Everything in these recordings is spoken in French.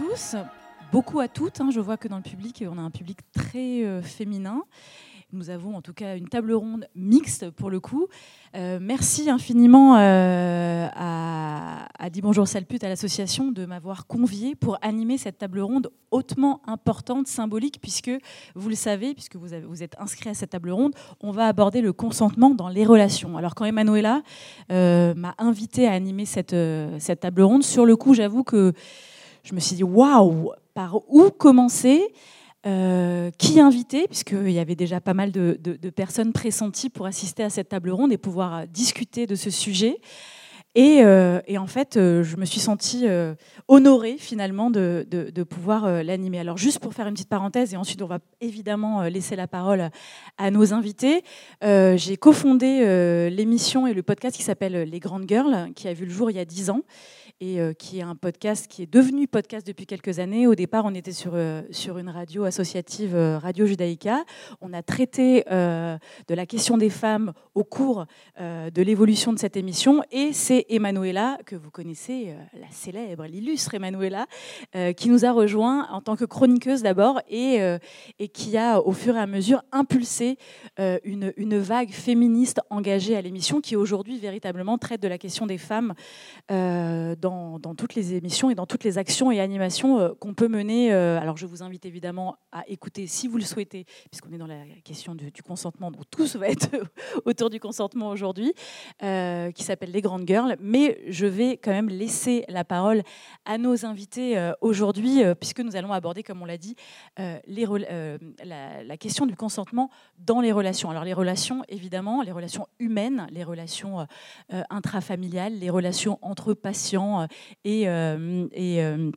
tous, beaucoup à toutes. Hein. Je vois que dans le public, on a un public très euh, féminin. Nous avons en tout cas une table ronde mixte pour le coup. Euh, merci infiniment euh, à, à Dit Bonjour Salput, à l'association, de m'avoir convié pour animer cette table ronde hautement importante, symbolique, puisque vous le savez, puisque vous, êtes inscrit à cette table ronde, on va aborder le consentement dans les relations. Alors quand Emanuela m'a invité à animer cette table ronde, sur le coup, j'avoue que je me suis dit, waouh, par où commencer euh, qui inviter, puisqu'il y avait déjà pas mal de, personnes pressenties pour assister à cette table ronde et pouvoir euh, discuter de ce sujet. Et, euh, en fait, je me suis sentie honorée finalement de, de, pouvoir l'animer. Alors juste pour faire une petite parenthèse, et ensuite on va évidemment laisser la parole à nos invités, j'ai cofondé l'émission et le podcast qui s'appelle Les Grandes Girls, qui a vu le jour il y a dix ans et euh, qui est un podcast qui est devenu podcast depuis quelques années. Au départ, on était sur, euh, sur une radio associative, euh, Radio Judaïka. On a traité de la question des femmes au cours de l'évolution de cette émission. Et c'est Emanuela, que vous connaissez, la célèbre, l'illustre Emanuela, qui nous a rejoint en tant que chroniqueuse d'abord et, et qui a, au fur et à mesure, impulsé une, une vague féministe engagée à l'émission qui aujourd'hui véritablement traite de la question des femmes dans dans, toutes les émissions et dans toutes les actions et animations euh, qu'on peut mener. Euh, alors je vous invite évidemment à écouter si vous le souhaitez, puisqu'on est dans la question du, consentement, donc tout va être autour du consentement aujourd'hui, euh, qui s'appelle Les Grandes Girls. Mais je vais quand même laisser la parole à nos invités aujourd'hui, puisque nous allons aborder, comme on l'a dit, la, question du consentement dans les relations. Alors les relations, évidemment, les relations humaines, les relations intrafamiliales, les relations entre patients, euh, et, euh, euh,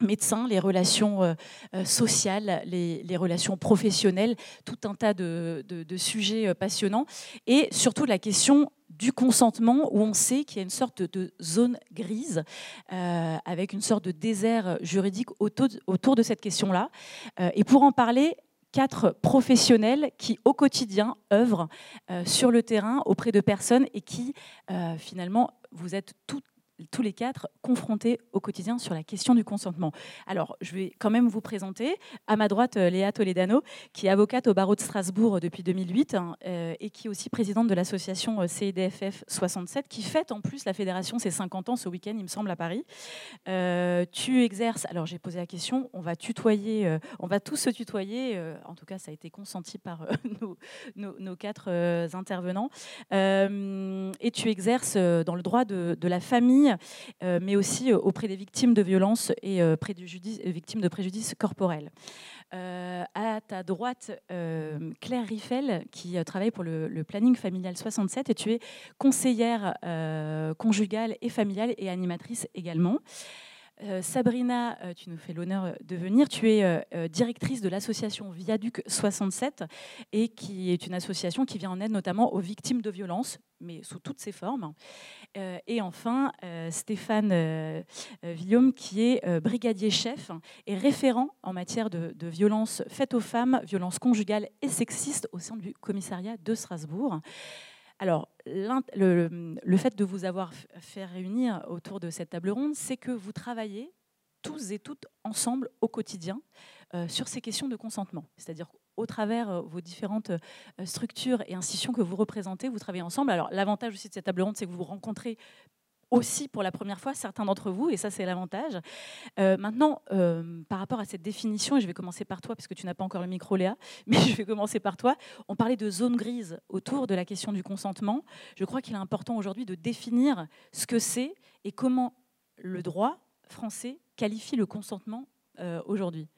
médecins, les relations sociales, les, relations professionnelles, tout un tas de, sujets passionnants, et surtout la question du consentement, où on sait qu'il y a une sorte de zone grise, avec une sorte de désert juridique autour, de cette question-là. Et pour en parler, quatre professionnels qui, au quotidien, œuvrent sur le terrain auprès de personnes et qui, finalement, vous êtes toutes tous les quatre confrontés au quotidien sur la question du consentement. Alors, je vais quand même vous présenter. À ma droite, euh, Léa Toledano, qui est avocate au barreau de Strasbourg depuis 2008 hein, euh, et qui est aussi présidente de l'association euh, CIDFF 67, qui fête en plus la fédération ses 50 ans ce week-end, il me semble, à Paris. Euh, tu exerces, alors j'ai posé la question, on va tutoyer, euh, on va tous se tutoyer, euh, en tout cas ça a été consenti par nos, quatre intervenants, et tu exerces dans le droit de la famille euh, mais aussi euh, auprès des victimes de violences et euh, victimes de préjudices corporels. À ta droite, Claire Riffel, qui travaille pour le, planning familial 67, et tu es conseillère conjugale et familiale et animatrice également. Euh, Sabrina, euh, tu nous fais l'honneur de venir. Tu es euh, directrice de l'association Viaduc 67 et qui est une association qui vient en aide notamment aux victimes de violences, mais sous toutes ses formes. et enfin, Stéphane Villaume, qui est brigadier chef et référent en matière de, de violences faites aux femmes, violences conjugales et sexistes au sein du commissariat de Strasbourg. Alors, le, fait de vous avoir fait réunir autour de cette table ronde, c'est que vous travaillez tous et toutes ensemble au quotidien euh, sur ces questions de consentement. C'est-à-dire au travers euh, vos différentes euh, structures et institutions que vous représentez, vous travaillez ensemble. Alors l'avantage aussi de cette table ronde, c'est que vous vous rencontrez aussi pour la première fois certains d'entre vous, et ça c'est l'avantage. Euh, maintenant, euh, par rapport à cette définition, et je vais commencer par toi, puisque tu n'as pas encore le micro Léa, mais je vais commencer par toi, on parlait de zone grise autour de la question du consentement. Je crois qu'il est important aujourd'hui de définir ce que c'est et comment le droit français qualifie le consentement euh, aujourd'hui.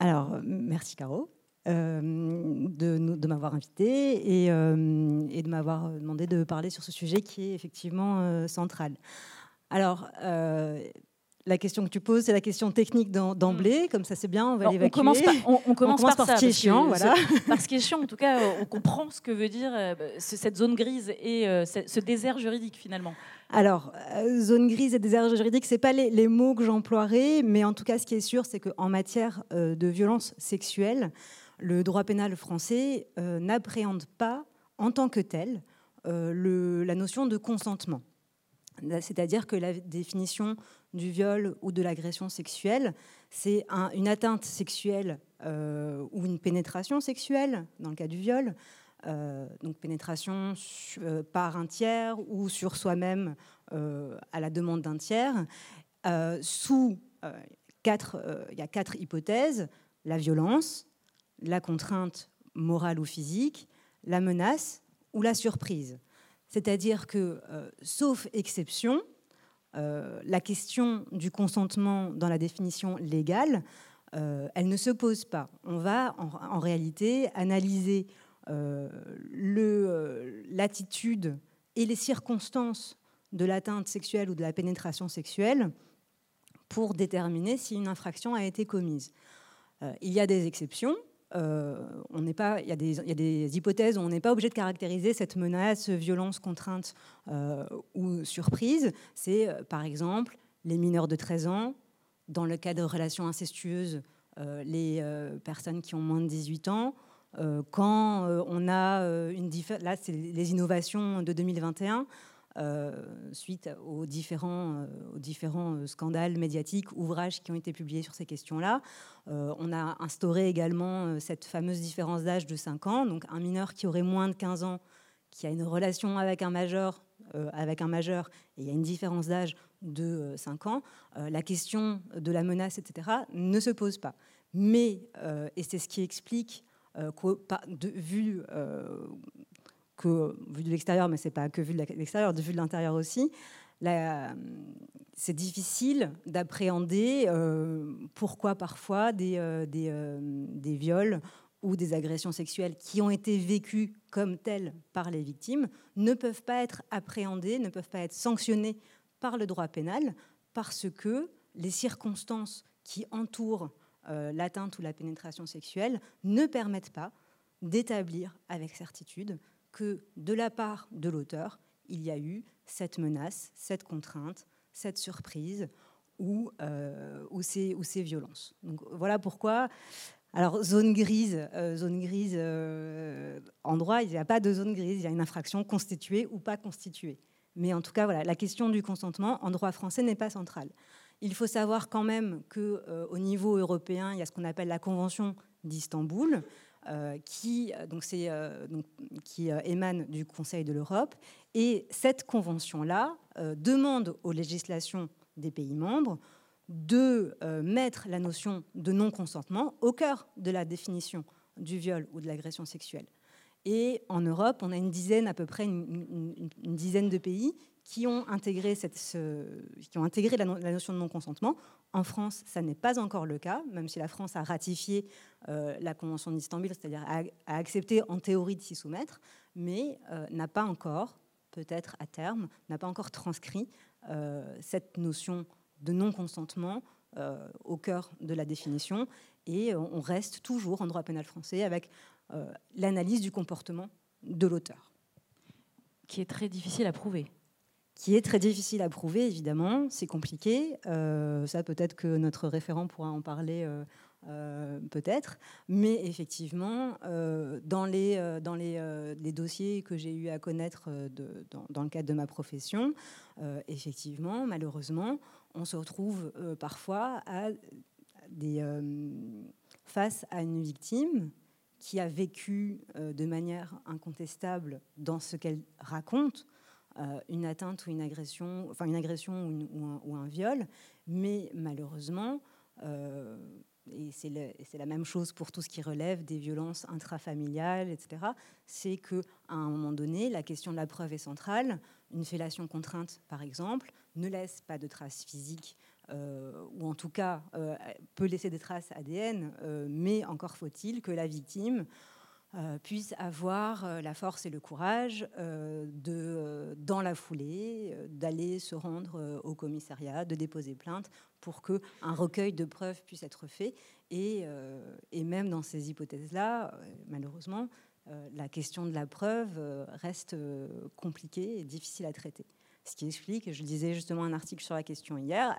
Alors, merci Caro. Euh, de, de m'avoir invité et, euh, et de m'avoir demandé de parler sur ce sujet qui est effectivement euh, central. Alors, la question que tu poses, c'est la question technique d'emblée, mm. comme ça c'est bien, on va l'évacuer. On commence, par, on, on commence, on commence par, par, ce qui est chiant, voilà. par ce qui est chiant, en tout cas, on comprend ce que veut dire cette zone grise et ce désert juridique finalement. Alors, euh, zone grise et désert juridique, ce pas les, les, mots que j'emploierai, mais en tout cas, ce qui est sûr, c'est qu'en matière de violence sexuelle, le droit pénal français euh, n'appréhende pas en tant que tel euh, la notion de consentement. C'est-à-dire que la définition du viol ou de l'agression sexuelle. C'est une atteinte sexuelle ou une pénétration sexuelle, dans le cas du viol, donc pénétration par un tiers ou sur soi-même à la demande d'un tiers, sous quatre, il y a quatre hypothèses la violence, la contrainte morale ou physique, la menace ou la surprise. C'est-à-dire que, euh, sauf exception, euh, la question du consentement dans la définition légale, euh, elle ne se pose pas. On va en, réalité analyser l'attitude et les circonstances de l'atteinte sexuelle ou de la pénétration sexuelle pour déterminer si une infraction a été commise. il y a des exceptions, euh, on n'est pas, il y, a des hypothèses où on n'est pas obligé de caractériser cette menace, violence, contrainte euh, ou surprise. C'est euh, par exemple les mineurs de 13 ans, dans le cas de relations incestueuses, les personnes qui ont moins de 18 ans. quand on a une là c'est les innovations de 2021 euh, suite aux différents, euh, euh, scandales médiatiques, ouvrages qui ont été publiés sur ces questions-là. on a instauré également cette fameuse différence d'âge de 5 ans. Donc un mineur qui aurait moins de 15 ans, qui a une relation avec un majeur, avec un majeur, et il y a une différence d'âge de 5 ans, la question de la menace, etc., ne se pose pas. Mais, et c'est ce qui explique, vu que vu de l'extérieur, mais c'est pas que vu de l'extérieur, vue de l'intérieur aussi, c'est difficile d'appréhender euh, pourquoi parfois euh, euh, des, viols ou des agressions sexuelles qui ont été vécues comme telles par les victimes ne peuvent pas être appréhendées, ne peuvent pas être sanctionnées par le droit pénal parce que les circonstances qui entourent l'atteinte ou la pénétration sexuelle ne permettent pas d'établir avec certitude que de la part de l'auteur, il y a eu cette menace, cette contrainte, cette surprise ou, euh, ou, ces, ou ces violences. Donc voilà pourquoi. Alors zone grise, euh, zone grise euh, en droit, il n'y a pas de zone grise, il y a une infraction constituée ou pas constituée. Mais en tout cas, voilà, la question du consentement en droit français n'est pas centrale. Il faut savoir quand même qu'au au niveau européen, il y a ce qu'on appelle la Convention d'Istanbul, euh, qui, euh, donc euh, donc, qui émane du Conseil de l'Europe. Et cette convention-là demande aux législations des pays membres de mettre la notion de non-consentement au cœur de la définition du viol ou de l'agression sexuelle. Et en Europe, on a une dizaine, à peu près une, dizaine de pays qui ont intégré, cette, qui ont intégré la, notion de non-consentement. En France, ça n'est pas encore le cas, même si la France a ratifié euh, la Convention d'Istanbul, c'est-à-dire a, accepté en théorie de s'y soumettre, mais euh, n'a pas encore, peut-être à terme, n'a pas encore transcrit euh, cette notion de non-consentement au cœur de la définition. Et on reste toujours en droit pénal français avec l'analyse du comportement de l'auteur. Qui est très difficile à prouver qui est très difficile à prouver, évidemment, c'est compliqué. Euh, ça, peut-être que notre référent pourra en parler, euh, euh, peut-être. Mais effectivement, dans, les, dans les, les, dossiers que j'ai eu à connaître dans, le cadre de ma profession, effectivement, malheureusement, on se retrouve parfois face à une victime qui a vécu de manière incontestable dans ce qu'elle raconte, une atteinte ou une agression, enfin une agression ou, un, viol, mais malheureusement, euh, et c'est la même chose pour tout ce qui relève des violences intrafamiliales, etc., c'est qu'à un moment donné, la question de la preuve est centrale. Une fellation contrainte, par exemple, ne laisse pas de traces physiques, euh, ou en tout cas peut laisser des traces ADN, mais encore faut-il que la victime euh, puisse avoir euh, la force et le courage euh, de, dans la foulée, d'aller se rendre au commissariat, de déposer plainte pour qu'un recueil de preuves puisse être fait. Et, et même dans ces hypothèses-là, malheureusement, la question de la preuve reste compliquée et difficile à traiter. Ce qui explique, je disais justement un article sur la question hier,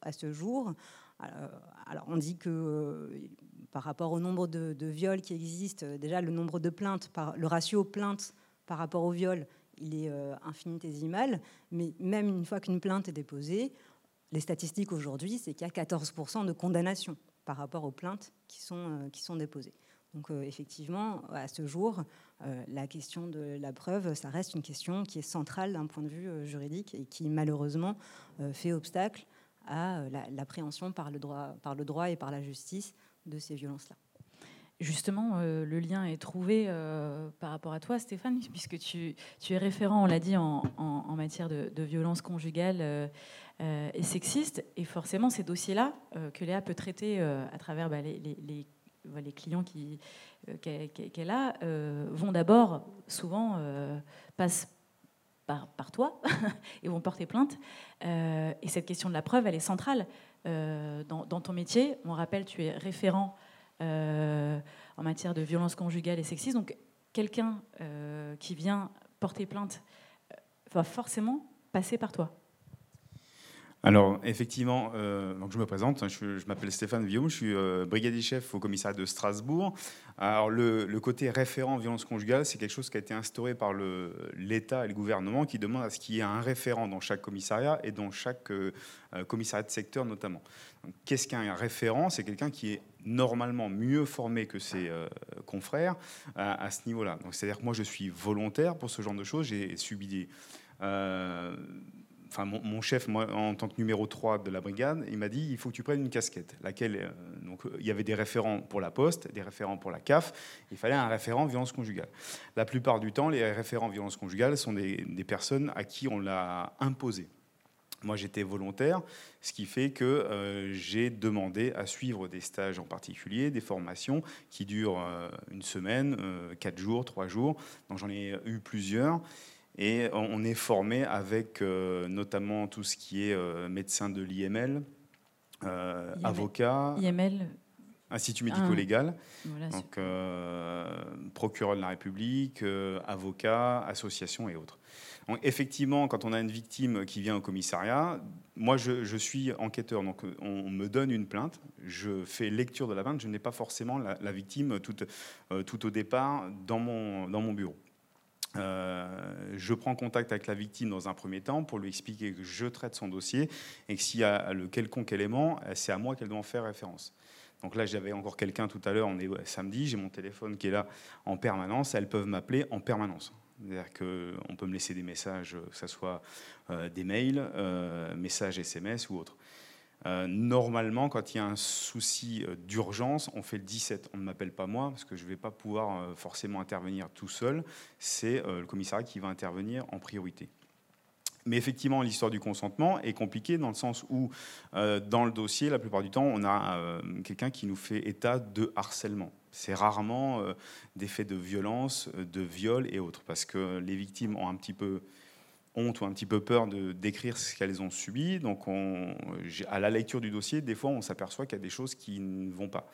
à ce, jour, alors on dit que par rapport au nombre de, viols qui existent, euh, déjà le nombre de plaintes, par, le ratio plainte par rapport au viol, il est euh, infinitésimal. Mais même une fois qu'une plainte est déposée, les statistiques aujourd'hui, c'est qu'il y a 14% de condamnations par rapport aux plaintes qui sont, sont déposées. Donc effectivement, à ce jour, la question de la preuve, ça reste une question qui est centrale d'un point de vue juridique et qui malheureusement fait obstacle à l'appréhension par le droit et par la justice de ces violences-là. Justement, euh, le lien est trouvé euh, par rapport à toi, Stéphane, puisque tu, es référent, on l'a dit, en, matière de, violence conjugale euh, et sexiste. Et forcément, ces dossiers-là, que Léa peut traiter à travers bah, les, clients qu'elle a, vont d'abord, souvent, passent par, par toi et vont porter plainte. et cette question de la preuve, elle est centrale dans, dans, ton métier. On rappelle, tu es référent euh, en matière de violence conjugale et sexiste. Donc, quelqu'un euh, qui vient porter plainte euh, va forcément passer par toi. Alors, effectivement, donc je me présente, je, m'appelle Stéphane Villaume, je suis brigadier chef au commissariat de Strasbourg. Alors, le, côté référent violence conjugale, c'est quelque chose qui a été instauré par l'État et le gouvernement qui demande à ce qu'il y ait un référent dans chaque commissariat et dans chaque commissariat de secteur notamment. Qu'est-ce qu'un référent? C'est quelqu'un qui est normalement mieux formé que ses euh, confrères à, ce niveau-là. Donc, c'est-à-dire que moi, je suis volontaire pour ce genre de choses. J'ai subi des. Euh, enfin, mon, chef, moi, en tant que numéro 3 de la brigade, il m'a dit il faut que tu prennes une casquette. Laquelle, euh, donc, il y avait des référents pour la Poste, des référents pour la CAF. Il fallait un référent violence conjugale. La plupart du temps, les référents violence conjugale sont des, personnes à qui on l'a imposé. Moi, j'étais volontaire, ce qui fait que euh, j'ai demandé à suivre des stages en particulier, des formations qui durent euh, une semaine, euh, quatre jours, trois jours. Donc j'en ai eu plusieurs. Et on est formé avec notamment tout ce qui est médecin de l'IML, avocat. IML Institut médico-légal, donc procureur de la République, avocat, association et autres. Effectivement, quand on a une victime qui vient au commissariat, moi je, suis enquêteur, donc on, me donne une plainte, je fais lecture de la plainte, je n'ai pas forcément la, victime tout, euh, tout, au départ dans mon, dans mon bureau. Euh, je prends contact avec la victime dans un premier temps pour lui expliquer que je traite son dossier et que s'il y a le quelconque élément, c'est à moi qu'elle doit en faire référence. Donc là, j'avais encore quelqu'un tout à l'heure, on est samedi, j'ai mon téléphone qui est là en permanence, elles peuvent m'appeler en permanence. C'est-à-dire qu'on peut me laisser des messages, que ce soit euh, des mails, euh, messages SMS ou autres. Euh, normalement, quand il y a un souci d'urgence, on fait le 17. On ne m'appelle pas moi, parce que je ne vais pas pouvoir forcément intervenir tout seul. C'est le commissariat qui va intervenir en priorité. Mais effectivement, l'histoire du consentement est compliquée dans le sens où, dans le dossier, la plupart du temps, on a quelqu'un qui nous fait état de harcèlement. C'est rarement euh, des faits de violence, euh, de viol et autres, parce que les victimes ont un petit peu honte ou un petit peu peur de décrire ce qu'elles ont subi. Donc, à la lecture du dossier, des fois, on s'aperçoit qu'il y a des choses qui ne vont pas.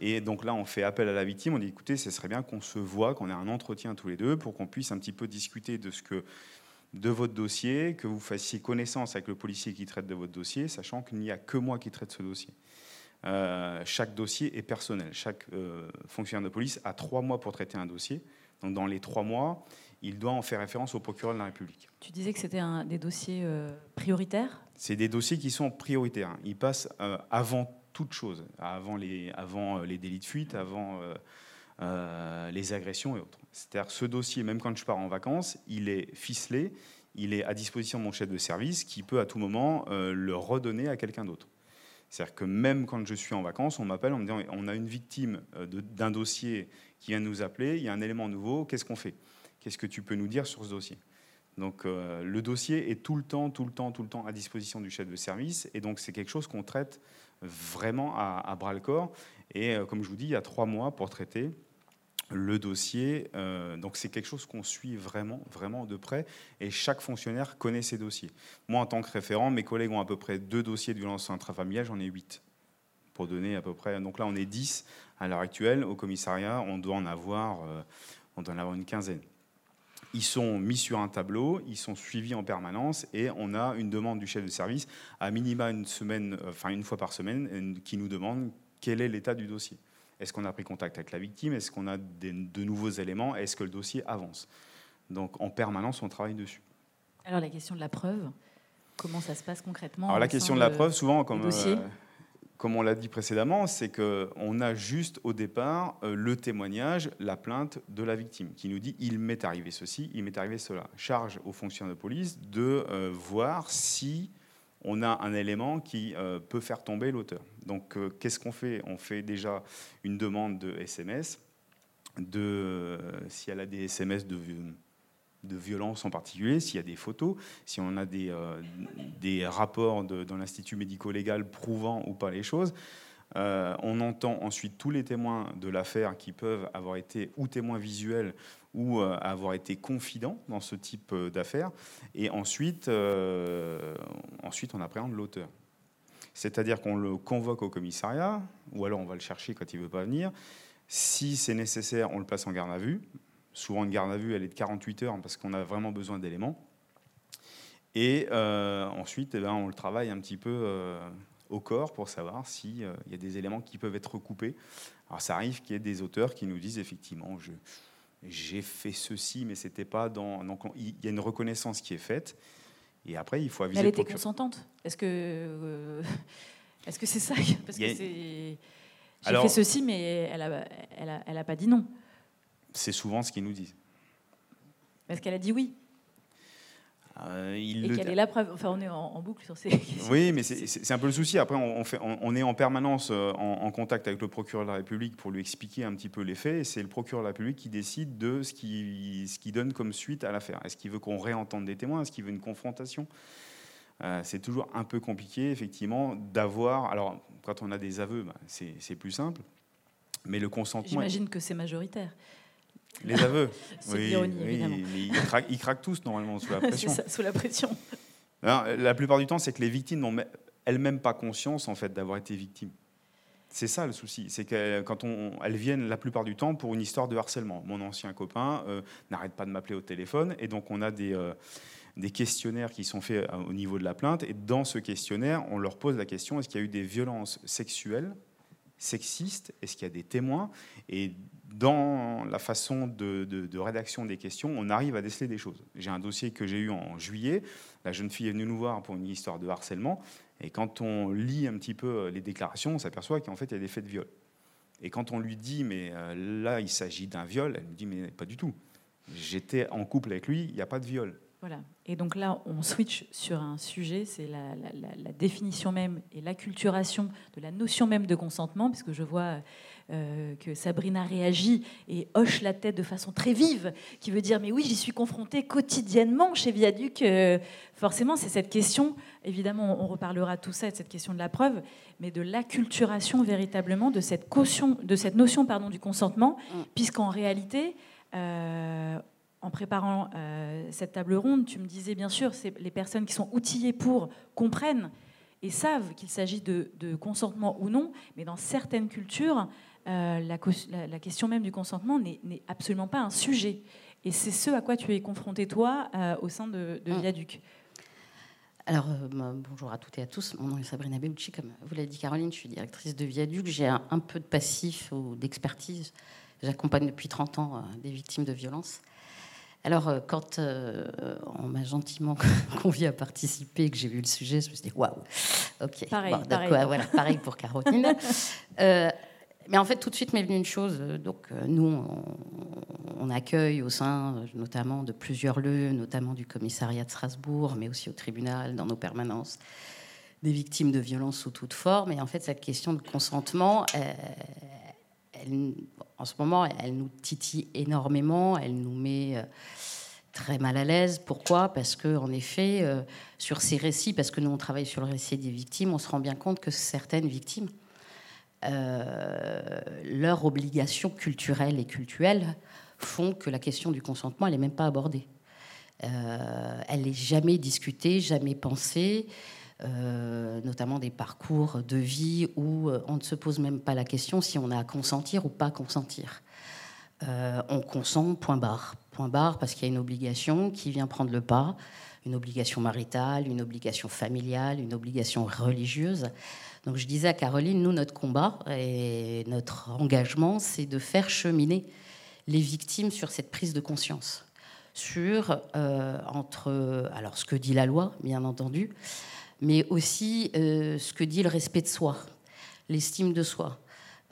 Et donc là, on fait appel à la victime. On dit écoutez, ce serait bien qu'on se voit, qu'on ait un entretien tous les deux pour qu'on puisse un petit peu discuter de ce que de votre dossier, que vous fassiez connaissance avec le policier qui traite de votre dossier, sachant qu'il n'y a que moi qui traite ce dossier. Euh, chaque dossier est personnel. Chaque euh, fonctionnaire de police a trois mois pour traiter un dossier. Donc dans les trois mois, il doit en faire référence au procureur de la République. Tu disais que c'était des dossiers euh, prioritaires? C'est des dossiers qui sont prioritaires. Ils passent avant toute chose, avant les, avant les délits de fuite, avant les agressions et autres. C'est-à-dire ce dossier, même quand je pars en vacances, il est ficelé, il est à disposition de mon chef de service qui peut à tout moment le redonner à quelqu'un d'autre. C'est-à-dire que même quand je suis en vacances, on m'appelle en me disant on a une victime euh, d'un dossier qui vient nous appeler, il y a un élément nouveau, qu'est-ce qu'on fait? Qu'est-ce que tu peux nous dire sur ce dossier? Donc euh, le dossier est tout le temps, tout le temps, tout le temps à disposition du chef de service, et donc c'est quelque chose qu'on traite vraiment à, bras le corps. Et euh, comme je vous dis, il y a trois mois pour traiter le dossier. Euh, donc c'est quelque chose qu'on suit vraiment, vraiment de près. Et chaque fonctionnaire connaît ses dossiers. Moi, en tant que référent, mes collègues ont à peu près deux dossiers de violence intrafamiliale, j'en ai huit. Pour donner à peu près. Donc là, on est dix à l'heure actuelle. Au commissariat, on doit en avoir, on doit en avoir une quinzaine. Ils sont mis sur un tableau, ils sont suivis en permanence et on a une demande du chef de service à minima une semaine, euh, enfin une fois par semaine, qui nous demande quel est l'état du dossier. Est-ce qu'on a pris contact avec la victime? Est-ce qu'on a de nouveaux éléments? Est-ce que le dossier avance? Donc en permanence, on travaille dessus. Alors la question de la preuve Comment ça se passe concrètement Alors la question de la preuve, souvent, comme, euh, comme on l'a dit précédemment, c'est qu'on a juste au départ euh, le témoignage, la plainte de la victime, qui nous dit il m'est arrivé ceci, il m'est arrivé cela. Charge aux fonctionnaires de police de euh, voir si on a un élément qui peut faire tomber l'auteur. Donc qu'est-ce qu'on fait? On fait déjà une demande de SMS, de, si elle a des SMS de de violence en particulier, s'il y a des photos, si on a des, euh, des rapports dans l'Institut médico-légal prouvant ou pas les choses. Euh, on entend ensuite tous les témoins de l'affaire qui peuvent avoir été ou témoins visuels ou euh, avoir été confidents dans ce type d'affaires. Et ensuite, ensuite, on appréhende l'auteur. C'est-à-dire qu'on le convoque au commissariat, ou alors on va le chercher quand il ne veut pas venir. Si c'est nécessaire, on le place en garde à vue. Souvent, une garde à vue, elle est de 48 heures parce qu'on a vraiment besoin d'éléments. Et euh, ensuite, eh ben, on le travaille un petit peu euh, au corps pour savoir s'il euh, y a des éléments qui peuvent être recoupés. Alors, ça arrive qu'il y ait des auteurs qui nous disent effectivement, je, j'ai fait ceci, mais c'était pas dans. Donc, il y a une reconnaissance qui est faite. Et après, il faut aviser. elle était consentante. Est-ce que est-ce que c'est ça? Parce que c'est. J'ai fait ceci, mais elle n'a elle a, elle a pas dit non. C'est souvent ce qu'ils nous disent. Parce qu'elle a dit oui. Euh, il et quelle est la preuve Enfin, on est en, boucle sur ces questions. Oui, mais c'est un peu le souci. Après, on, fait, on, est en permanence euh, en, contact avec le procureur de la République pour lui expliquer un petit peu les faits. Et c'est le procureur de la République qui décide de ce qui, ce qui donne comme suite à l'affaire. Est-ce qu'il veut qu'on réentende des témoins? Est-ce qu'il veut une confrontation? Euh, C'est toujours un peu compliqué, effectivement, d'avoir. Alors, quand on a des aveux, bah, c'est plus simple. Mais le consentement. J'imagine que c'est majoritaire. Les aveux. oui, ironie, évidemment. Ils, craquent, tous normalement sous la pression. ça, sous la pression. la plupart du temps, c'est que les victimes n'ont elles-mêmes pas conscience en fait d'avoir été victimes. C'est ça le souci, c'est que quand on, elles viennent la plupart du temps pour une histoire de harcèlement. Mon ancien copain euh, n'arrête pas de m'appeler au téléphone et donc on a des, euh, des questionnaires qui sont faits euh, au niveau de la plainte et dans ce questionnaire, on leur pose la question est-ce qu'il y a eu des violences sexuelles, sexistes, est-ce qu'il y a des témoins et dans la façon de, rédaction des questions, on arrive à déceler des choses. J'ai un dossier que j'ai eu en juillet. La jeune fille est venue nous voir pour une histoire de harcèlement. Et quand on lit un petit peu les déclarations, on s'aperçoit qu'en fait, il y a des faits de viol. Et quand on lui dit, mais euh, là, il s'agit d'un viol, elle me dit, mais pas du tout. J'étais en couple avec lui, il n'y a pas de viol. Voilà. Et donc là, on switch sur un sujet, c'est la, la, définition même et l'acculturation de la notion même de consentement, puisque je vois euh, que Sabrina réagit et hoche la tête de façon très vive, qui veut dire mais oui, j'y suis confrontée quotidiennement chez Viaduc. Euh, forcément, c'est cette question. Évidemment, on reparlera tout ça, de cette question de la preuve, mais de l'acculturation véritablement de cette caution, de cette notion pardon du consentement, mm. puisqu'en réalité. Euh, en préparant cette table ronde, tu me disais bien sûr, c'est les personnes qui sont outillées pour comprennent et savent qu'il s'agit de, de, consentement ou non, mais dans certaines cultures, euh, la, question même du consentement n'est absolument pas un sujet. Et c'est ce à quoi tu es confronté, toi, euh, au sein de, de mm. Viaduc. Alors, euh, bonjour à toutes et à tous. Mon nom est Sabrina Bellucci, comme vous l'avez dit Caroline, je suis directrice de Viaduc. J'ai un, peu de passif ou d'expertise. J'accompagne depuis 30 ans des victimes de violences. Alors, quand on m'a gentiment convié à participer, que j'ai vu le sujet, je me suis dit waouh, ok, pareil, pareil. voilà, pareil pour Caroline. Mais en fait, tout de suite m'est venue une chose. Euh, donc, euh, nous, on, accueille au sein, euh, notamment de plusieurs lieux, notamment du commissariat de Strasbourg, mais aussi au tribunal, dans nos permanences, des victimes de violences sous toute forme. Et en fait, cette question de consentement, en ce moment, elle nous titille énormément. Elle nous met très mal à l'aise. Pourquoi? Parce que, en effet, sur ces récits, parce que nous on travaille sur le récit des victimes, on se rend bien compte que certaines victimes euh, leurs obligations culturelles et cultuelles font que la question du consentement, elle n'est même pas abordée. Euh, elle n'est jamais discutée, jamais pensée, euh, notamment des parcours de vie où on ne se pose même pas la question si on a à consentir ou pas consentir. on consent, point barre. Point barre parce qu'il y a une obligation qui vient prendre le pas, une obligation maritale, une obligation familiale, une obligation religieuse. Donc je disais à Caroline, nous, notre combat et notre engagement, c'est de faire cheminer les victimes sur cette prise de conscience, sur entre alors ce que dit la loi, bien entendu, mais aussi ce que dit le respect de soi, l'estime de soi.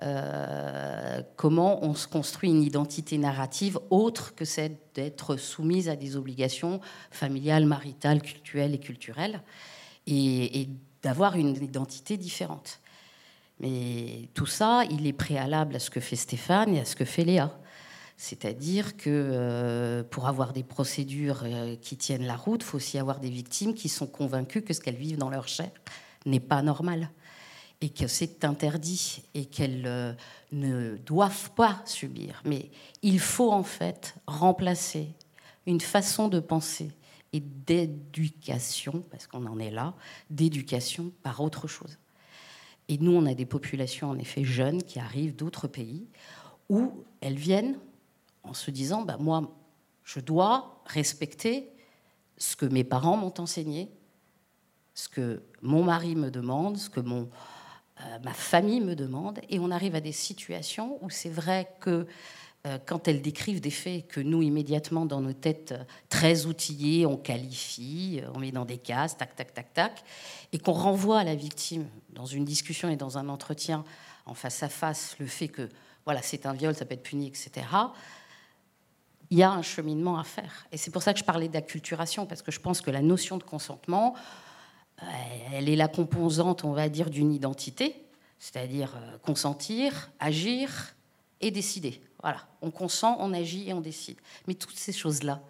Euh, comment on se construit une identité narrative autre que celle d'être soumise à des obligations familiales, maritales, culturelles et culturelles, et, d'avoir une identité différente. Mais tout ça, il est préalable à ce que fait Stéphane et à ce que fait Léa. C'est-à-dire que euh, pour avoir des procédures euh, qui tiennent la route, il faut aussi avoir des victimes qui sont convaincues que ce qu'elles vivent dans leur chair n'est pas normal et que c'est interdit et qu'elles euh, ne doivent pas subir. Mais il faut en fait remplacer une façon de penser et d'éducation, parce qu'on en est là, d'éducation par autre chose. Et nous, on a des populations en effet jeunes qui arrivent d'autres pays où elles viennent en se disant, bah, moi, je dois respecter ce que mes parents m'ont enseigné, ce que mon mari me demande, ce que mon, euh, ma famille me demande, et on arrive à des situations où c'est vrai que euh, quand elles décrivent des faits que nous, immédiatement, dans nos têtes euh, très outillées, on qualifie, on met dans des cases, tac, tac, tac, tac, et qu'on renvoie à la victime dans une discussion et dans un entretien en face à face le fait que voilà, c'est un viol, ça peut être puni, etc. Il y a un cheminement à faire. Et c'est pour ça que je parlais d'acculturation, parce que je pense que la notion de consentement, euh, elle est la composante, on va dire, d'une identité, c'est-à-dire euh, consentir, agir et décider. Voilà, on consent, on agit et on décide. Mais toutes ces choses-là,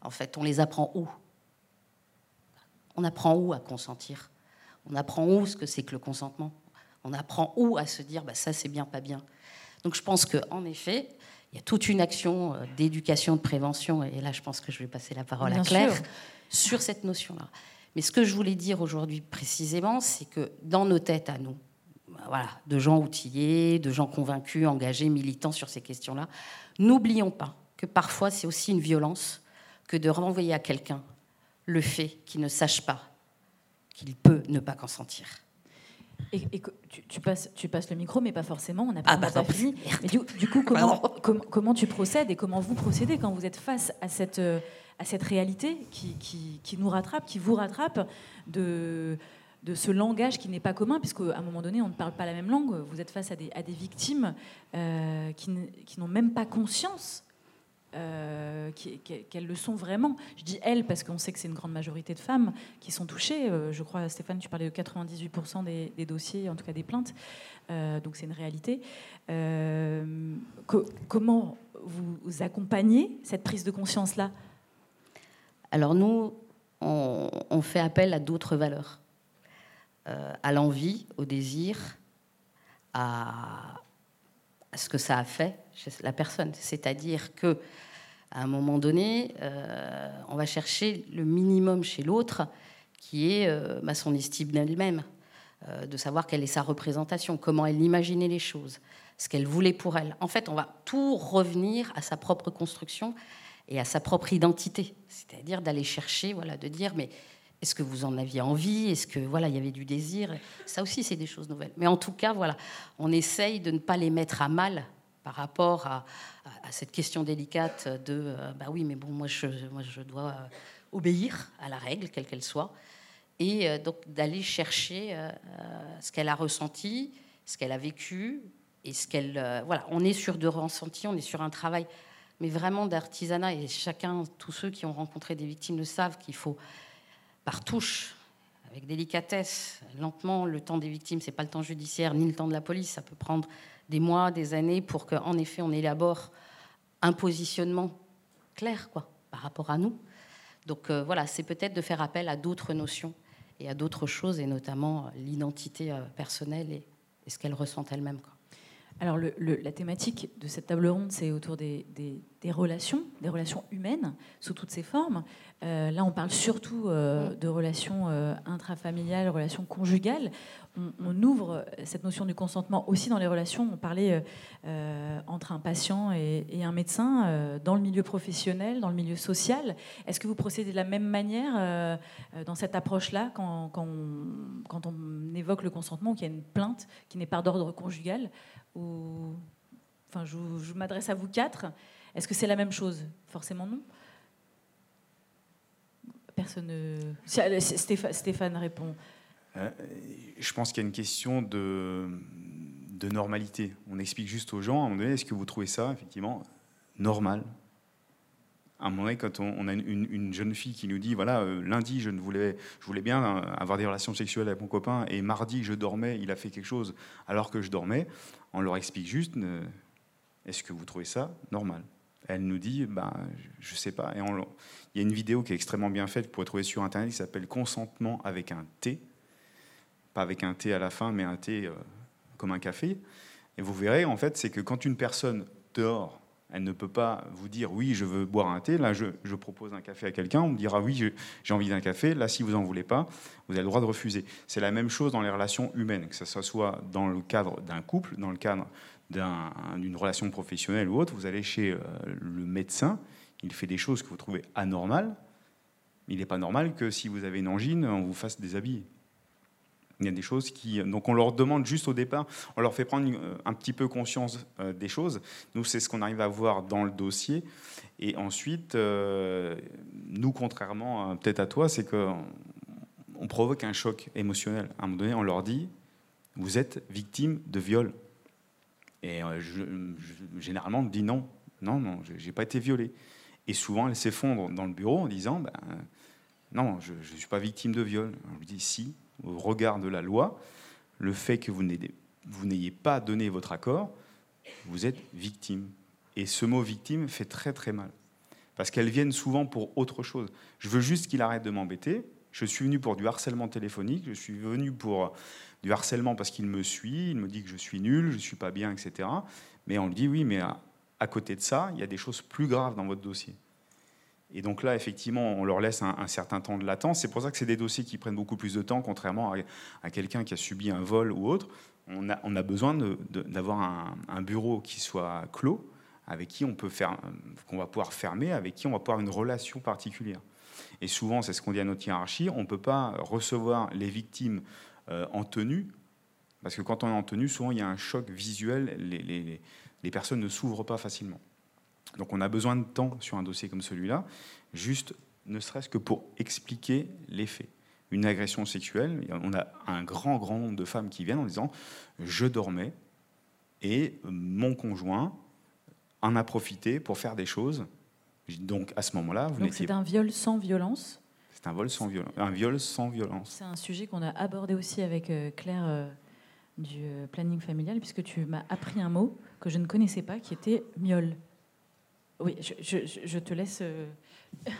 en fait, on les apprend où? On apprend où à consentir? On apprend où ce que c'est que le consentement? On apprend où à se dire, bah, ça c'est bien, pas bien? Donc je pense qu'en effet, il y a toute une action euh, d'éducation, de prévention, et là je pense que je vais passer la parole à Claire, sur cette notion-là. Mais ce que je voulais dire aujourd'hui précisément, c'est que dans nos têtes à nous, voilà, de gens outillés, de gens convaincus, engagés, militants sur ces questions-là, n'oublions pas que parfois c'est aussi une violence que de renvoyer à quelqu'un le fait qu'il ne sache pas qu'il peut ne pas consentir. Et, tu, passes, tu passes le micro, mais pas forcément, on n'a pas, ah bah fini. Mais du, coup, comment, comment, tu procèdes et comment vous procédez quand vous êtes face à cette, euh, à cette réalité qui, qui, nous rattrape, qui vous rattrape de, de ce langage qui n'est pas commun, puisqu'à un moment donné, on ne parle pas la même langue. Vous êtes face à des, à des victimes euh, qui n'ont même pas conscience euh, qu'elles le sont vraiment. Je dis elles parce qu'on sait que c'est une grande majorité de femmes qui sont touchées. Euh, je crois, Stéphane, tu parlais de 98% des, dossiers, en tout cas des plaintes. donc c'est une réalité. comment vous accompagnez cette prise de conscience-là? Alors nous, on, fait appel à d'autres valeurs, euh, à l'envie, au désir, à, ce que ça a fait chez la personne. C'est-à-dire que à un moment donné, euh, on va chercher le minimum chez l'autre, qui est euh, bah, son estime d'elle-même, de savoir quelle est sa représentation, comment elle imaginait les choses, ce qu'elle voulait pour elle. En fait, on va tout revenir à sa propre construction et à sa propre identité. C'est-à-dire d'aller chercher, voilà, de dire, mais est-ce que vous en aviez envie? Est-ce que voilà, il y avait du désir? Ça aussi, c'est des choses nouvelles. Mais en tout cas, voilà, on essaye de ne pas les mettre à mal par rapport à, cette question délicate de, euh, bah oui, mais bon, moi, je, dois euh, obéir à la règle, quelle qu'elle soit, et euh, donc d'aller chercher ce qu'elle a ressenti, ce qu'elle a vécu, et ce qu'elle, voilà, on est sur de ressenti, on est sur un travail mais vraiment d'artisanat. Et chacun, tous ceux qui ont rencontré des victimes le savent qu'il faut, par touche, avec délicatesse, lentement, le temps des victimes, c'est pas le temps judiciaire ni le temps de la police. Ça peut prendre des mois, des années pour qu'en effet, on élabore un positionnement clair, quoi, par rapport à nous. Donc euh, voilà, c'est peut-être de faire appel à d'autres notions et à d'autres choses, et notamment l'identité euh, personnelle et, et ce qu'elle ressent elle-même. Alors la thématique de cette table ronde, c'est autour des, relations, des relations humaines sous toutes ses formes. Euh, là, on parle surtout euh, de relations euh, intrafamiliales, relations conjugales. On, ouvre cette notion du consentement aussi dans les relations. On parlait entre un patient et, un médecin, dans le milieu professionnel, dans le milieu social. Est-ce que vous procédez de la même manière dans cette approche-là quand, on, évoque le consentement qu'il y a une plainte qui n'est pas d'ordre conjugal enfin, je, m'adresse à vous quatre. Est-ce que c'est la même chose? Forcément non. Personne. Stéphane répond. je pense qu'il y a une question de, normalité. On explique juste aux gens, à un moment donné, est-ce que vous trouvez ça, effectivement, normal? À un moment donné, quand on, a une, jeune fille qui nous dit voilà, euh, lundi, je, ne voulais, je voulais bien euh, avoir des relations sexuelles avec mon copain, et mardi, je dormais, il a fait quelque chose alors que je dormais, on leur explique juste euh, est-ce que vous trouvez ça normal? Elle nous dit ben, je ne sais pas. Et il y a une vidéo qui est extrêmement bien faite, que vous pourrez trouver sur Internet, qui s'appelle Consentement avec un T. Pas avec un T à la fin, mais un T comme un café. Et vous verrez, en fait, c'est que quand une personne dort, elle ne peut pas vous dire oui, je veux boire un thé. Là, je, propose un café à quelqu'un, on me dira oui, j'ai envie d'un café. Là, si vous n'en voulez pas, vous avez le droit de refuser. C'est la même chose dans les relations humaines, que ce soit dans le cadre d'un couple, dans le cadre d'une relation professionnelle ou autre. Vous allez chez euh, le médecin, il fait des choses que vous trouvez anormales. Il n'est pas normal que si vous avez une angine, on vous fasse déshabiller. Il y a des choses qui. Donc on leur demande juste au départ, on leur fait prendre euh, un petit peu conscience euh, des choses. Nous, c'est ce qu'on arrive à voir dans le dossier. Et ensuite, euh, nous, contrairement peut-être à toi, c'est qu'on on provoque un choc émotionnel. À un moment donné, on leur dit Vous êtes victime de viol. Et généralement, on dit non. Non, non, j'ai pas été violée. Et souvent, elles s'effondrent dans le bureau en disant ben, Non, je ne suis pas victime de viol. On lui dit Si, au regard de la loi, le fait que vous n'ayez pas donné votre accord, vous êtes victime. Et ce mot victime fait très très mal. Parce qu'elles viennent souvent pour autre chose. Je veux juste qu'il arrête de m'embêter. Je suis venu pour du harcèlement téléphonique. Je suis venu pour du harcèlement parce qu'il me suit. Il me dit que je suis nul, je ne suis pas bien, etc. Mais on lui dit oui, mais à côté de ça, il y a des choses plus graves dans votre dossier. Et donc là, effectivement, on leur laisse un, certain temps de latence. C'est pour ça que c'est des dossiers qui prennent beaucoup plus de temps, contrairement à, quelqu'un qui a subi un vol ou autre. On a, besoin d'avoir un, bureau qui soit clos, avec qui on peut faire, qu'on va pouvoir fermer, avec qui on va pouvoir une relation particulière. Et souvent, c'est ce qu'on dit à notre hiérarchie, on ne peut pas recevoir les victimes euh, en tenue, parce que quand on est en tenue, souvent il y a un choc visuel, les personnes ne s'ouvrent pas facilement. Donc on a besoin de temps sur un dossier comme celui-là, juste ne serait-ce que pour expliquer les faits. Une agression sexuelle, on a un grand, grand nombre de femmes qui viennent en disant je dormais et mon conjoint en a profité pour faire des choses. Donc à ce moment-là, vous Donc c'est un viol sans violence. C'est un vol sans violence, un viol sans violence. C'est un sujet qu'on a abordé aussi avec euh, Claire euh, du euh, planning familial, puisque tu m'as appris un mot que je ne connaissais pas, qui était miol. Oui, je, te laisse. Euh,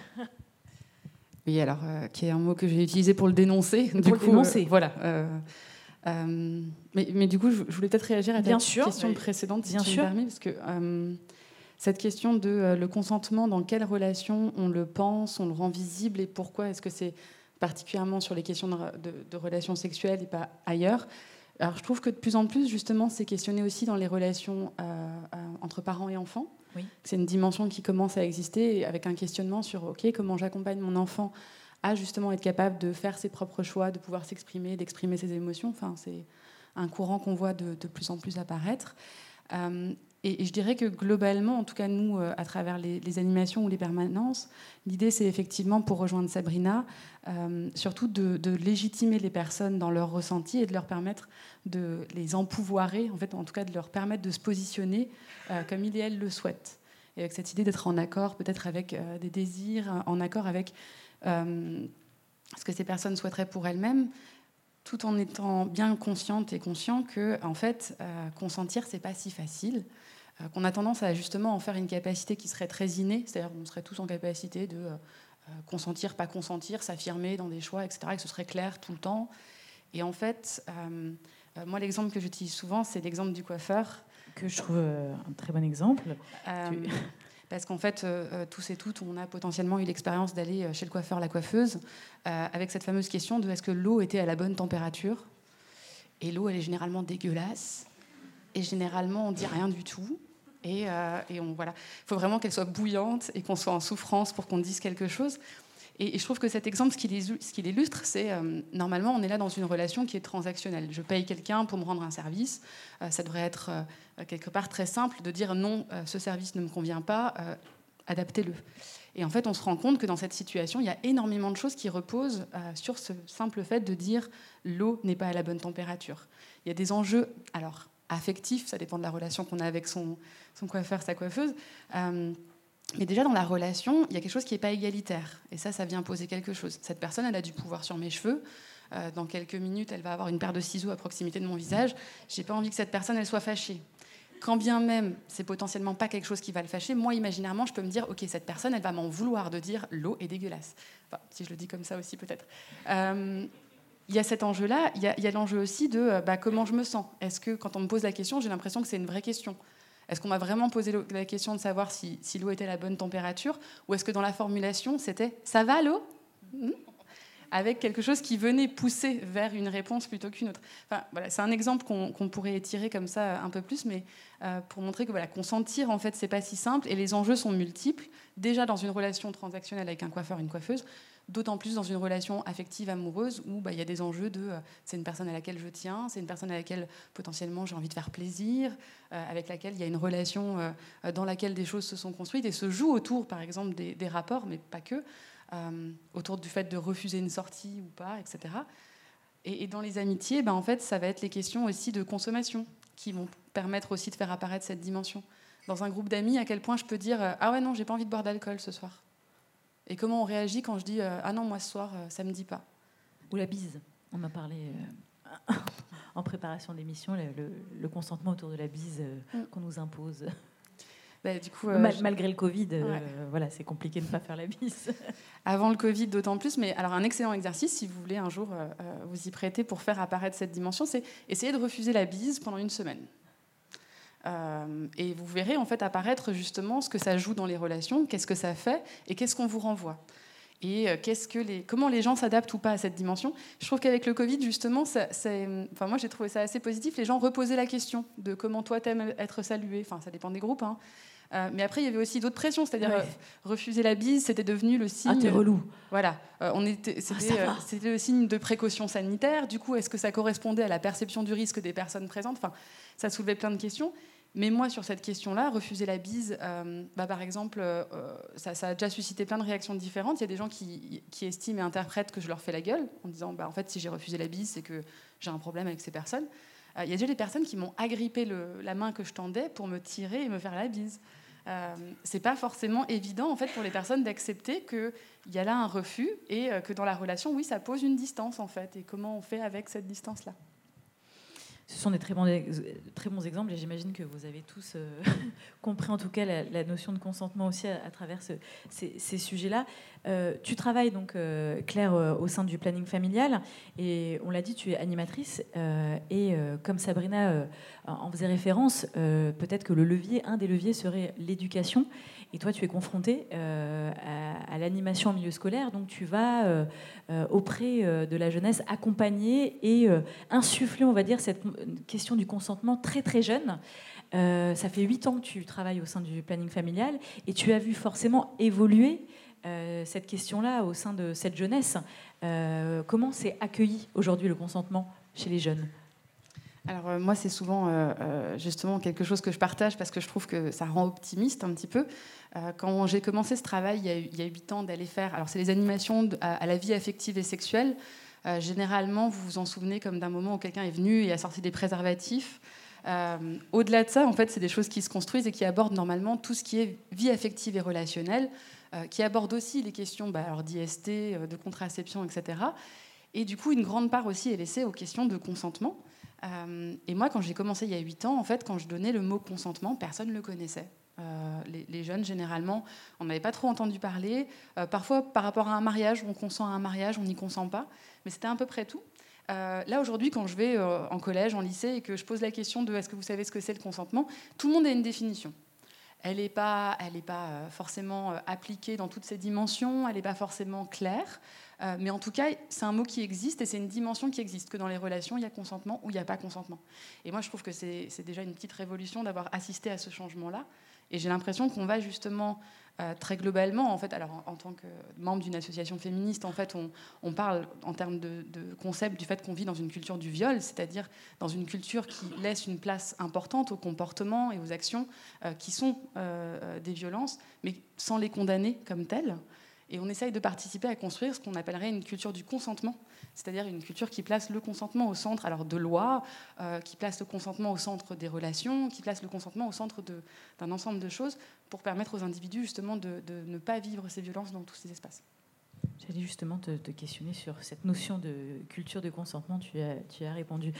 oui, alors, euh, qui est un mot que j'ai utilisé pour le dénoncer. Pour du le dénoncer. Euh, voilà. mais, mais, du coup, je, voulais peut-être réagir à Bien ta question précédente, si Bien tu sûr. me permets, parce que cette question de le consentement, dans quelle relation on le pense, on le rend visible, et pourquoi est-ce que c'est particulièrement sur les questions de, de relations sexuelles et pas ailleurs? Alors, je trouve que de plus en plus, justement, c'est questionné aussi dans les relations entre parents et enfants. C'est une dimension qui commence à exister avec un questionnement sur OK, comment j'accompagne mon enfant à justement être capable de faire ses propres choix, de pouvoir s'exprimer, d'exprimer ses émotions. C'est un courant qu'on voit de, plus en plus apparaître. Euh, et, je dirais que globalement, en tout cas nous, euh, à travers les, animations ou les permanences, l'idée c'est effectivement, pour rejoindre Sabrina, euh, surtout de, légitimer les personnes dans leurs ressentis et de leur permettre de les empouvoirer, en fait, en tout cas de leur permettre de se positionner euh, comme il et elle le souhaitent. Et avec cette idée d'être en accord peut-être avec euh, des désirs, en accord avec euh, ce que ces personnes souhaiteraient pour elles-mêmes, tout en étant bien consciente et conscient que, en fait, consentir, c'est pas si facile. Qu'on a tendance à justement en faire une capacité qui serait très innée, c'est-à-dire qu'on serait tous en capacité de consentir, pas consentir, s'affirmer dans des choix, etc., et que ce serait clair tout le temps. Et en fait, euh, moi, l'exemple que j'utilise souvent, c'est l'exemple du coiffeur. Que je trouve euh, un très bon exemple. Euh, parce qu'en fait, tous et toutes, on a potentiellement eu l'expérience d'aller chez le coiffeur, la coiffeuse, avec cette fameuse question de est-ce que l'eau était à la bonne température? Et l'eau, elle est généralement dégueulasse. Et généralement, on dit rien du tout. Et, et on voilà, il faut vraiment qu'elle soit bouillante et qu'on soit en souffrance pour qu'on dise quelque chose. Et, je trouve que cet exemple, ce qu'il illustre, c'est euh, normalement, on est là dans une relation qui est transactionnelle. Je paye quelqu'un pour me rendre un service. Euh, ça devrait être euh, quelque part très simple de dire non, ce service ne me convient pas. adaptez-le. Et en fait, on se rend compte que dans cette situation, il y a énormément de choses qui reposent euh, sur ce simple fait de dire l'eau n'est pas à la bonne température. Il y a des enjeux, alors affectifs, ça dépend de la relation qu'on a avec son, son coiffeur, sa coiffeuse. Euh, mais déjà dans la relation, il y a quelque chose qui n'est pas égalitaire. Et ça, ça vient poser quelque chose. Cette personne, elle a du pouvoir sur mes cheveux. Euh, dans quelques minutes, elle va avoir une paire de ciseaux à proximité de mon visage. J'ai pas envie que cette personne, elle soit fâchée quand bien même c'est potentiellement pas quelque chose qui va le fâcher, moi imaginairement je peux me dire ok cette personne elle va m'en vouloir de dire l'eau est dégueulasse. Enfin, si je le dis comme ça aussi peut-être. Euh, il y a cet enjeu-là, il y a, l'enjeu aussi de euh, bah, comment je me sens? Est-ce que quand on me pose la question, j'ai l'impression que c'est une vraie question? Est-ce qu'on m'a vraiment posé la question de savoir si, l'eau était à la bonne température? Ou est-ce que dans la formulation, c'était ça va l'eau? Hmm? Avec quelque chose qui venait pousser vers une réponse plutôt qu'une autre. Enfin, voilà, c'est un exemple qu'on pourrait étirer comme ça un peu plus, mais euh, pour montrer que voilà, consentir, en fait, c'est pas si simple et les enjeux sont multiples. Déjà dans une relation transactionnelle avec un coiffeur, une coiffeuse, d'autant plus dans une relation affective amoureuse où bah, il y a des enjeux de euh, c'est une personne à laquelle je tiens, c'est une personne à laquelle potentiellement j'ai envie de faire plaisir, euh, avec laquelle il y a une relation dans laquelle des choses se sont construites et se jouent autour, par exemple, des, rapports, mais pas que. Euh, autour du fait de refuser une sortie ou pas, etc. Et, dans les amitiés, ben, en fait, ça va être les questions aussi de consommation qui vont permettre aussi de faire apparaître cette dimension. Dans un groupe d'amis, à quel point je peux dire euh, Ah ouais, non, j'ai pas envie de boire d'alcool ce soir Et comment on réagit quand je dis euh, Ah non, moi ce soir, ça me dit pas Ou la bise. On m'a parlé en préparation d'émission, le, le, consentement autour de la bise mm. qu'on nous impose. Bah, du coup, euh, Malgré le Covid, euh, voilà, c'est compliqué de ne pas faire la bise. Avant le Covid, d'autant plus. Mais alors, un excellent exercice, si vous voulez un jour euh, vous y prêter pour faire apparaître cette dimension, c'est essayer de refuser la bise pendant une semaine. Et vous verrez en fait apparaître justement ce que ça joue dans les relations, qu'est-ce que ça fait et qu'est-ce qu'on vous renvoie. Et qu'est-ce que les, comment les gens s'adaptent ou pas à cette dimension. Je trouve qu'avec le Covid, justement, ça, enfin, moi j'ai trouvé ça assez positif. Les gens reposaient la question de comment toi t'aimes être salué. Enfin, ça dépend des groupes. Hein. Euh, mais après, il y avait aussi d'autres pressions, c'est-à-dire euh, refuser la bise, c'était devenu le signe. Ah, t'es relou. Voilà, euh, on était, ah, c'était, le signe de précaution sanitaire. Du coup, est-ce que ça correspondait à la perception du risque des personnes présentes? Enfin, ça soulevait plein de questions. Mais moi, sur cette question-là, refuser la bise, bah, par exemple, ça, a déjà suscité plein de réactions différentes. Il y a des gens qui, estiment et interprètent que je leur fais la gueule en disant, bah, en fait, si j'ai refusé la bise, c'est que j'ai un problème avec ces personnes. Il y a déjà des personnes qui m'ont agrippé la main que je tendais pour me tirer et me faire la bise. Euh, c'est pas forcément évident en fait pour les personnes d'accepter qu'il y a là un refus et euh, que dans la relation, oui, ça pose une distance en fait. Et comment on fait avec cette distance-là ce sont des très bons, très exemples et j'imagine que vous avez tous euh, compris en tout cas la, notion de consentement aussi à, travers ces, sujets-là. Euh, tu travailles donc, euh, Claire, au sein du planning familial et on l'a dit, tu es animatrice et comme Sabrina en faisait référence, peut-être que le levier, un des leviers serait l'éducation et toi, tu es confronté euh, à, l'animation en milieu scolaire, donc tu vas euh, euh, auprès de la jeunesse accompagner et insuffler, on va dire, cette question du consentement très très jeune. ça fait huit ans que tu travailles au sein du planning familial et tu as vu forcément évoluer cette question-là au sein de cette jeunesse. comment c'est accueilli aujourd'hui le consentement chez les jeunes? Alors euh, moi, c'est souvent euh, euh, justement quelque chose que je partage parce que je trouve que ça rend optimiste un petit peu. quand j'ai commencé ce travail il y a huit ans d'aller faire, alors c'est les animations à, la vie affective et sexuelle. généralement, vous vous en souvenez comme d'un moment où quelqu'un est venu et a sorti des préservatifs. Au-delà de ça, en fait, c'est des choses qui se construisent et qui abordent normalement tout ce qui est vie affective et relationnelle, qui abordent aussi les questions bah, d'IST, de contraception, etc. Et du coup, une grande part aussi est laissée aux questions de consentement. Euh, et moi, quand j'ai commencé il y a 8 ans, en fait, quand je donnais le mot consentement, personne ne le connaissait. Euh, les, jeunes, généralement, on n'avait pas trop entendu parler. Euh, parfois, par rapport à un mariage, on consent à un mariage, on n'y consent pas. Mais c'était à peu près tout. là, aujourd'hui, quand je vais en collège, en lycée, et que je pose la question de est-ce que vous savez ce que c'est le consentement, tout le monde a une définition. Elle n'est pas, pas forcément appliquée dans toutes ses dimensions, elle n'est pas forcément claire. Euh, mais en tout cas, c'est un mot qui existe et c'est une dimension qui existe, que dans les relations, il y a consentement ou il n'y a pas consentement. Et moi, je trouve que c'est déjà une petite révolution d'avoir assisté à ce changement-là. Et j'ai l'impression qu'on va justement euh, très globalement, en fait, alors en, tant que membre d'une association féministe, en fait, on, parle en termes de, concept du fait qu'on vit dans une culture du viol, c'est-à-dire dans une culture qui laisse une place importante aux comportements et aux actions euh, qui sont euh, des violences, mais sans les condamner comme telles. Et on essaye de participer à construire ce qu'on appellerait une culture du consentement, c'est-à-dire une culture qui place le consentement au centre alors de loi, euh, qui place le consentement au centre des relations, qui place le consentement au centre d'un ensemble de choses pour permettre aux individus justement de, ne pas vivre ces violences dans tous ces espaces. J'allais justement te, questionner sur cette notion de culture de consentement, tu as, tu as répondu.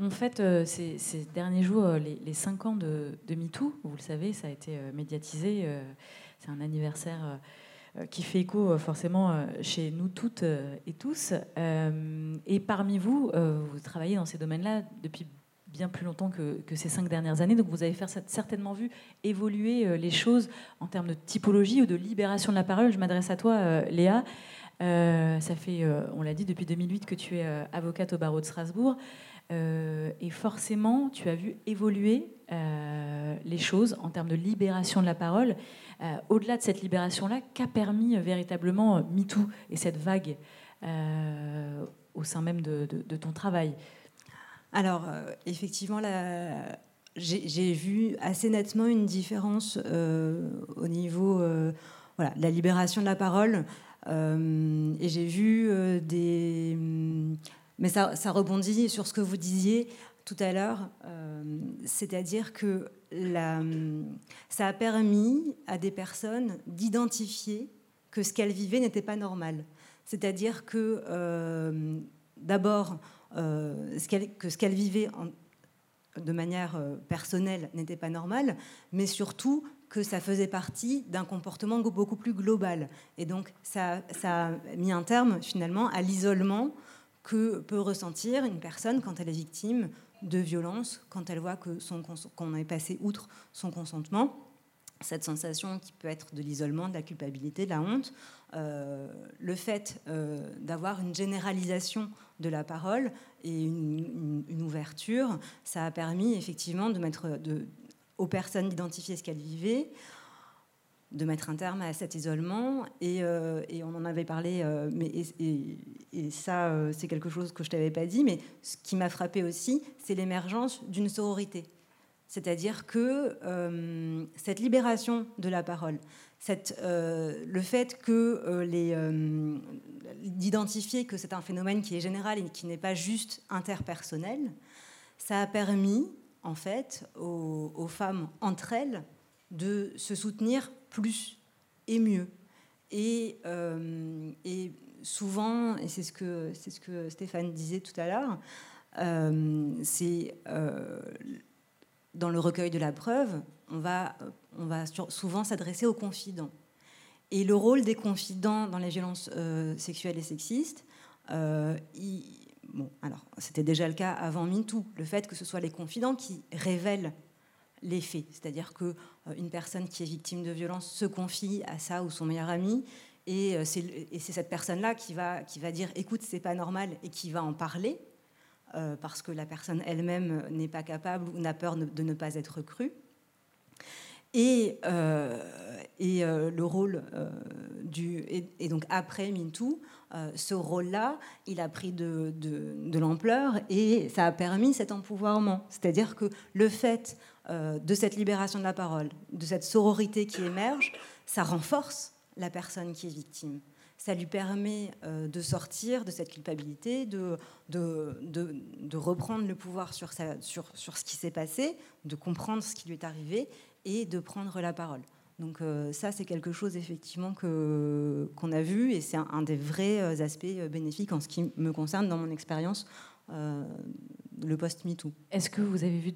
En fait, euh, ces, derniers jours, euh, les, cinq ans de, MeToo, vous le savez, ça a été médiatisé, c'est un anniversaire qui fait écho euh, forcément euh, chez nous toutes et tous. Et parmi vous, vous travaillez dans ces domaines-là depuis bien plus longtemps que, ces cinq dernières années. Donc vous avez certainement vu évoluer les choses en termes de typologie ou de libération de la parole. Je m'adresse à toi, Léa. ça fait, on l'a dit, depuis 2008 que tu es avocate au barreau de Strasbourg. Et forcément, tu as vu évoluer les choses en termes de libération de la parole. Euh, au-delà de cette libération-là, qu'a permis euh, véritablement euh, MeToo et cette vague au sein même de, ton travail? Alors, effectivement, j'ai vu assez nettement une différence au niveau voilà, de la libération de la parole. et j'ai vu des. Mais ça, rebondit sur ce que vous disiez tout à l'heure, c'est-à-dire que ça a permis à des personnes d'identifier que ce qu'elles vivaient n'était pas normal. C'est-à-dire que euh, d'abord, euh, que ce qu'elles vivaient de manière euh, personnelle n'était pas normal, mais surtout que ça faisait partie d'un comportement beaucoup plus global. Et donc ça a mis un terme finalement à l'isolement que peut ressentir une personne quand elle est victime de violence quand elle voit qu'on est passé outre son consentement. Cette sensation qui peut être de l'isolement, de la culpabilité, de la honte, euh, le fait euh, d'avoir une généralisation de la parole et une, ouverture, ça a permis effectivement de mettre aux personnes d'identifier ce qu'elles vivaient, de mettre un terme à cet isolement. Et, euh, on en avait parlé, euh, mais, et, ça, euh, c'est quelque chose que je t'avais pas dit, mais ce qui m'a frappé aussi, c'est l'émergence d'une sororité. C'est-à-dire que cette libération de la parole, cette, le fait que les d'identifier que c'est un phénomène qui est général et qui n'est pas juste interpersonnel, ça a permis en fait aux femmes entre elles de se soutenir plus et mieux. Et, euh, et souvent, et c'est ce, que, c'est ce que Stéphane disait tout à l'heure, euh, c'est euh, dans le recueil de la preuve, on va, on va souvent s'adresser aux confidents. Et le rôle des confidents dans les violences sexuelles et sexistes, bon, alors c'était déjà le cas avant MeToo, le fait que ce soit les confidents qui révèlent les faits. C'est-à-dire qu'une euh, personne qui est victime de violence se confie à ça ou son meilleur ami, et euh, c'est cette personne-là qui va, qui va dire écoute, c'est pas normal, et qui va en parler, euh, parce que la personne elle-même n'est pas capable ou n'a peur de ne pas être crue. Et, et le rôle du. Et, donc après MeToo, ce rôle-là, il a pris de, de, de l'ampleur et ça a permis cet empouvoirment. C'est-à-dire que le fait de cette libération de la parole, de cette sororité qui émerge, ça renforce la personne qui est victime. Ça lui permet euh, de sortir de cette culpabilité, de, reprendre le pouvoir sur, ce qui s'est passé, de comprendre ce qui lui est arrivé et de prendre la parole. Donc euh, ça, c'est quelque chose effectivement qu'on a vu et c'est un, des vrais aspects bénéfiques en ce qui me concerne dans mon expérience, le post-MeToo. Est-ce que vous avez vu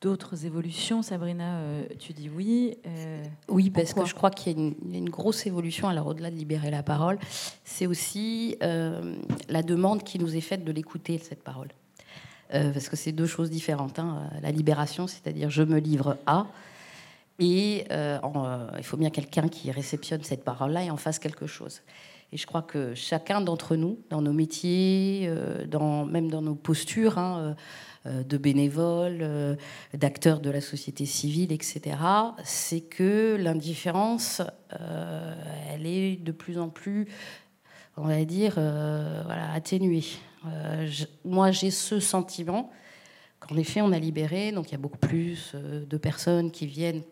d'autres évolutions Sabrina, euh, tu dis oui. Euh, oui, parce que je crois qu'il y, a une grosse évolution, alors au-delà de libérer la parole, c'est aussi euh, la demande qui nous est faite de l'écouter, cette parole. parce que c'est deux choses différentes. Hein. La libération, c'est-à-dire je me livre à, et il faut bien quelqu'un qui réceptionne cette parole-là et en fasse quelque chose. Et je crois que chacun d'entre nous, dans nos métiers, dans, même dans nos postures hein, de bénévoles, euh, d'acteurs de la société civile, etc., c'est que l'indifférence, elle est de plus en plus, on va dire, atténuée. moi, j'ai ce sentiment qu'en effet, on a libéré, donc il y a beaucoup plus de personnes qui viennent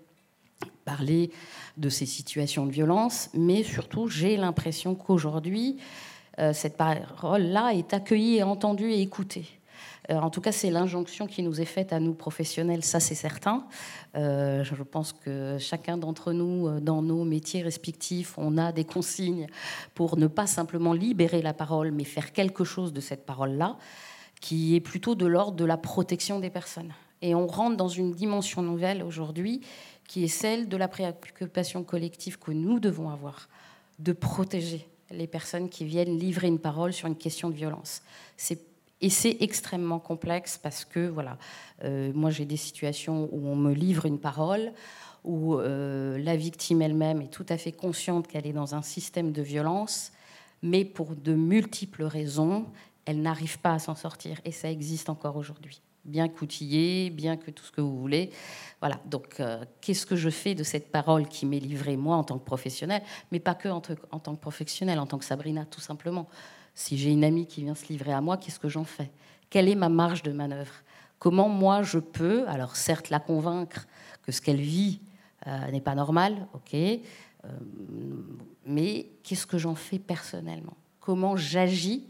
parler de ces situations de violence, mais surtout j'ai l'impression qu'aujourd'hui, euh, cette parole-là est accueillie et entendue et écoutée. Euh, en tout cas, c'est l'injonction qui nous est faite à nous professionnels, ça c'est certain. Euh, je pense que chacun d'entre nous, dans nos métiers respectifs, on a des consignes pour ne pas simplement libérer la parole, mais faire quelque chose de cette parole-là, qui est plutôt de l'ordre de la protection des personnes. Et on rentre dans une dimension nouvelle aujourd'hui qui est celle de la préoccupation collective que nous devons avoir de protéger les personnes qui viennent livrer une parole sur une question de violence. Et c'est extrêmement complexe parce que, voilà, euh, moi j'ai des situations où on me livre une parole, où euh, la victime elle-même est tout à fait consciente qu'elle est dans un système de violence, mais pour de multiples raisons, elle n'arrive pas à s'en sortir. Et ça existe encore aujourd'hui bien qu'outillé, bien que tout ce que vous voulez. Voilà, donc euh, qu'est-ce que je fais de cette parole qui m'est livrée moi en tant que professionnelle, mais pas que en, tant que professionnelle, en tant que Sabrina, tout simplement. Si j'ai une amie qui vient se livrer à moi, qu'est-ce que j'en fais? Quelle est ma marge de manœuvre? Comment moi je peux, alors certes la convaincre que ce qu'elle vit euh, n'est pas normal, ok, euh, mais qu'est-ce que j'en fais personnellement? Comment j'agis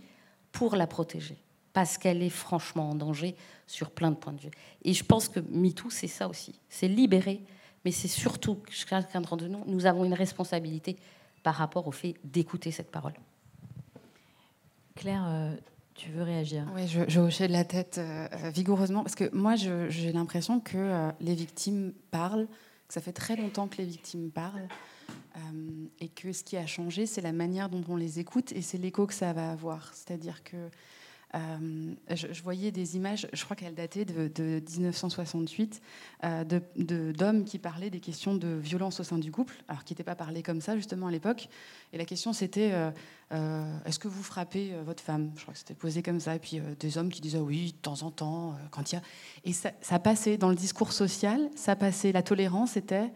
pour la protéger? Parce qu'elle est franchement en danger sur plein de points de vue. Et je pense que MeToo, c'est ça aussi. C'est libérer, mais c'est surtout chacun d'entre nous, nous avons une responsabilité par rapport au fait d'écouter cette parole. Claire, euh, tu veux réagir? Oui, je, hochais la tête euh, vigoureusement, parce que moi, j'ai l'impression que euh, les victimes parlent, que ça fait très longtemps que les victimes parlent, et que ce qui a changé, c'est la manière dont on les écoute, et c'est l'écho que ça va avoir. C'est-à-dire que euh, je, voyais des images, je crois qu'elles dataient de, 1968, euh, d'hommes qui parlaient des questions de violence au sein du couple, alors qui n'étaient pas parlé comme ça justement à l'époque. Et la question c'était euh, est-ce que vous frappez votre femme? Je crois que c'était posé comme ça. Et puis des hommes qui disaient oui, de temps en temps, quand il y a. Et ça, ça, passait dans le discours social, ça passait. La tolérance était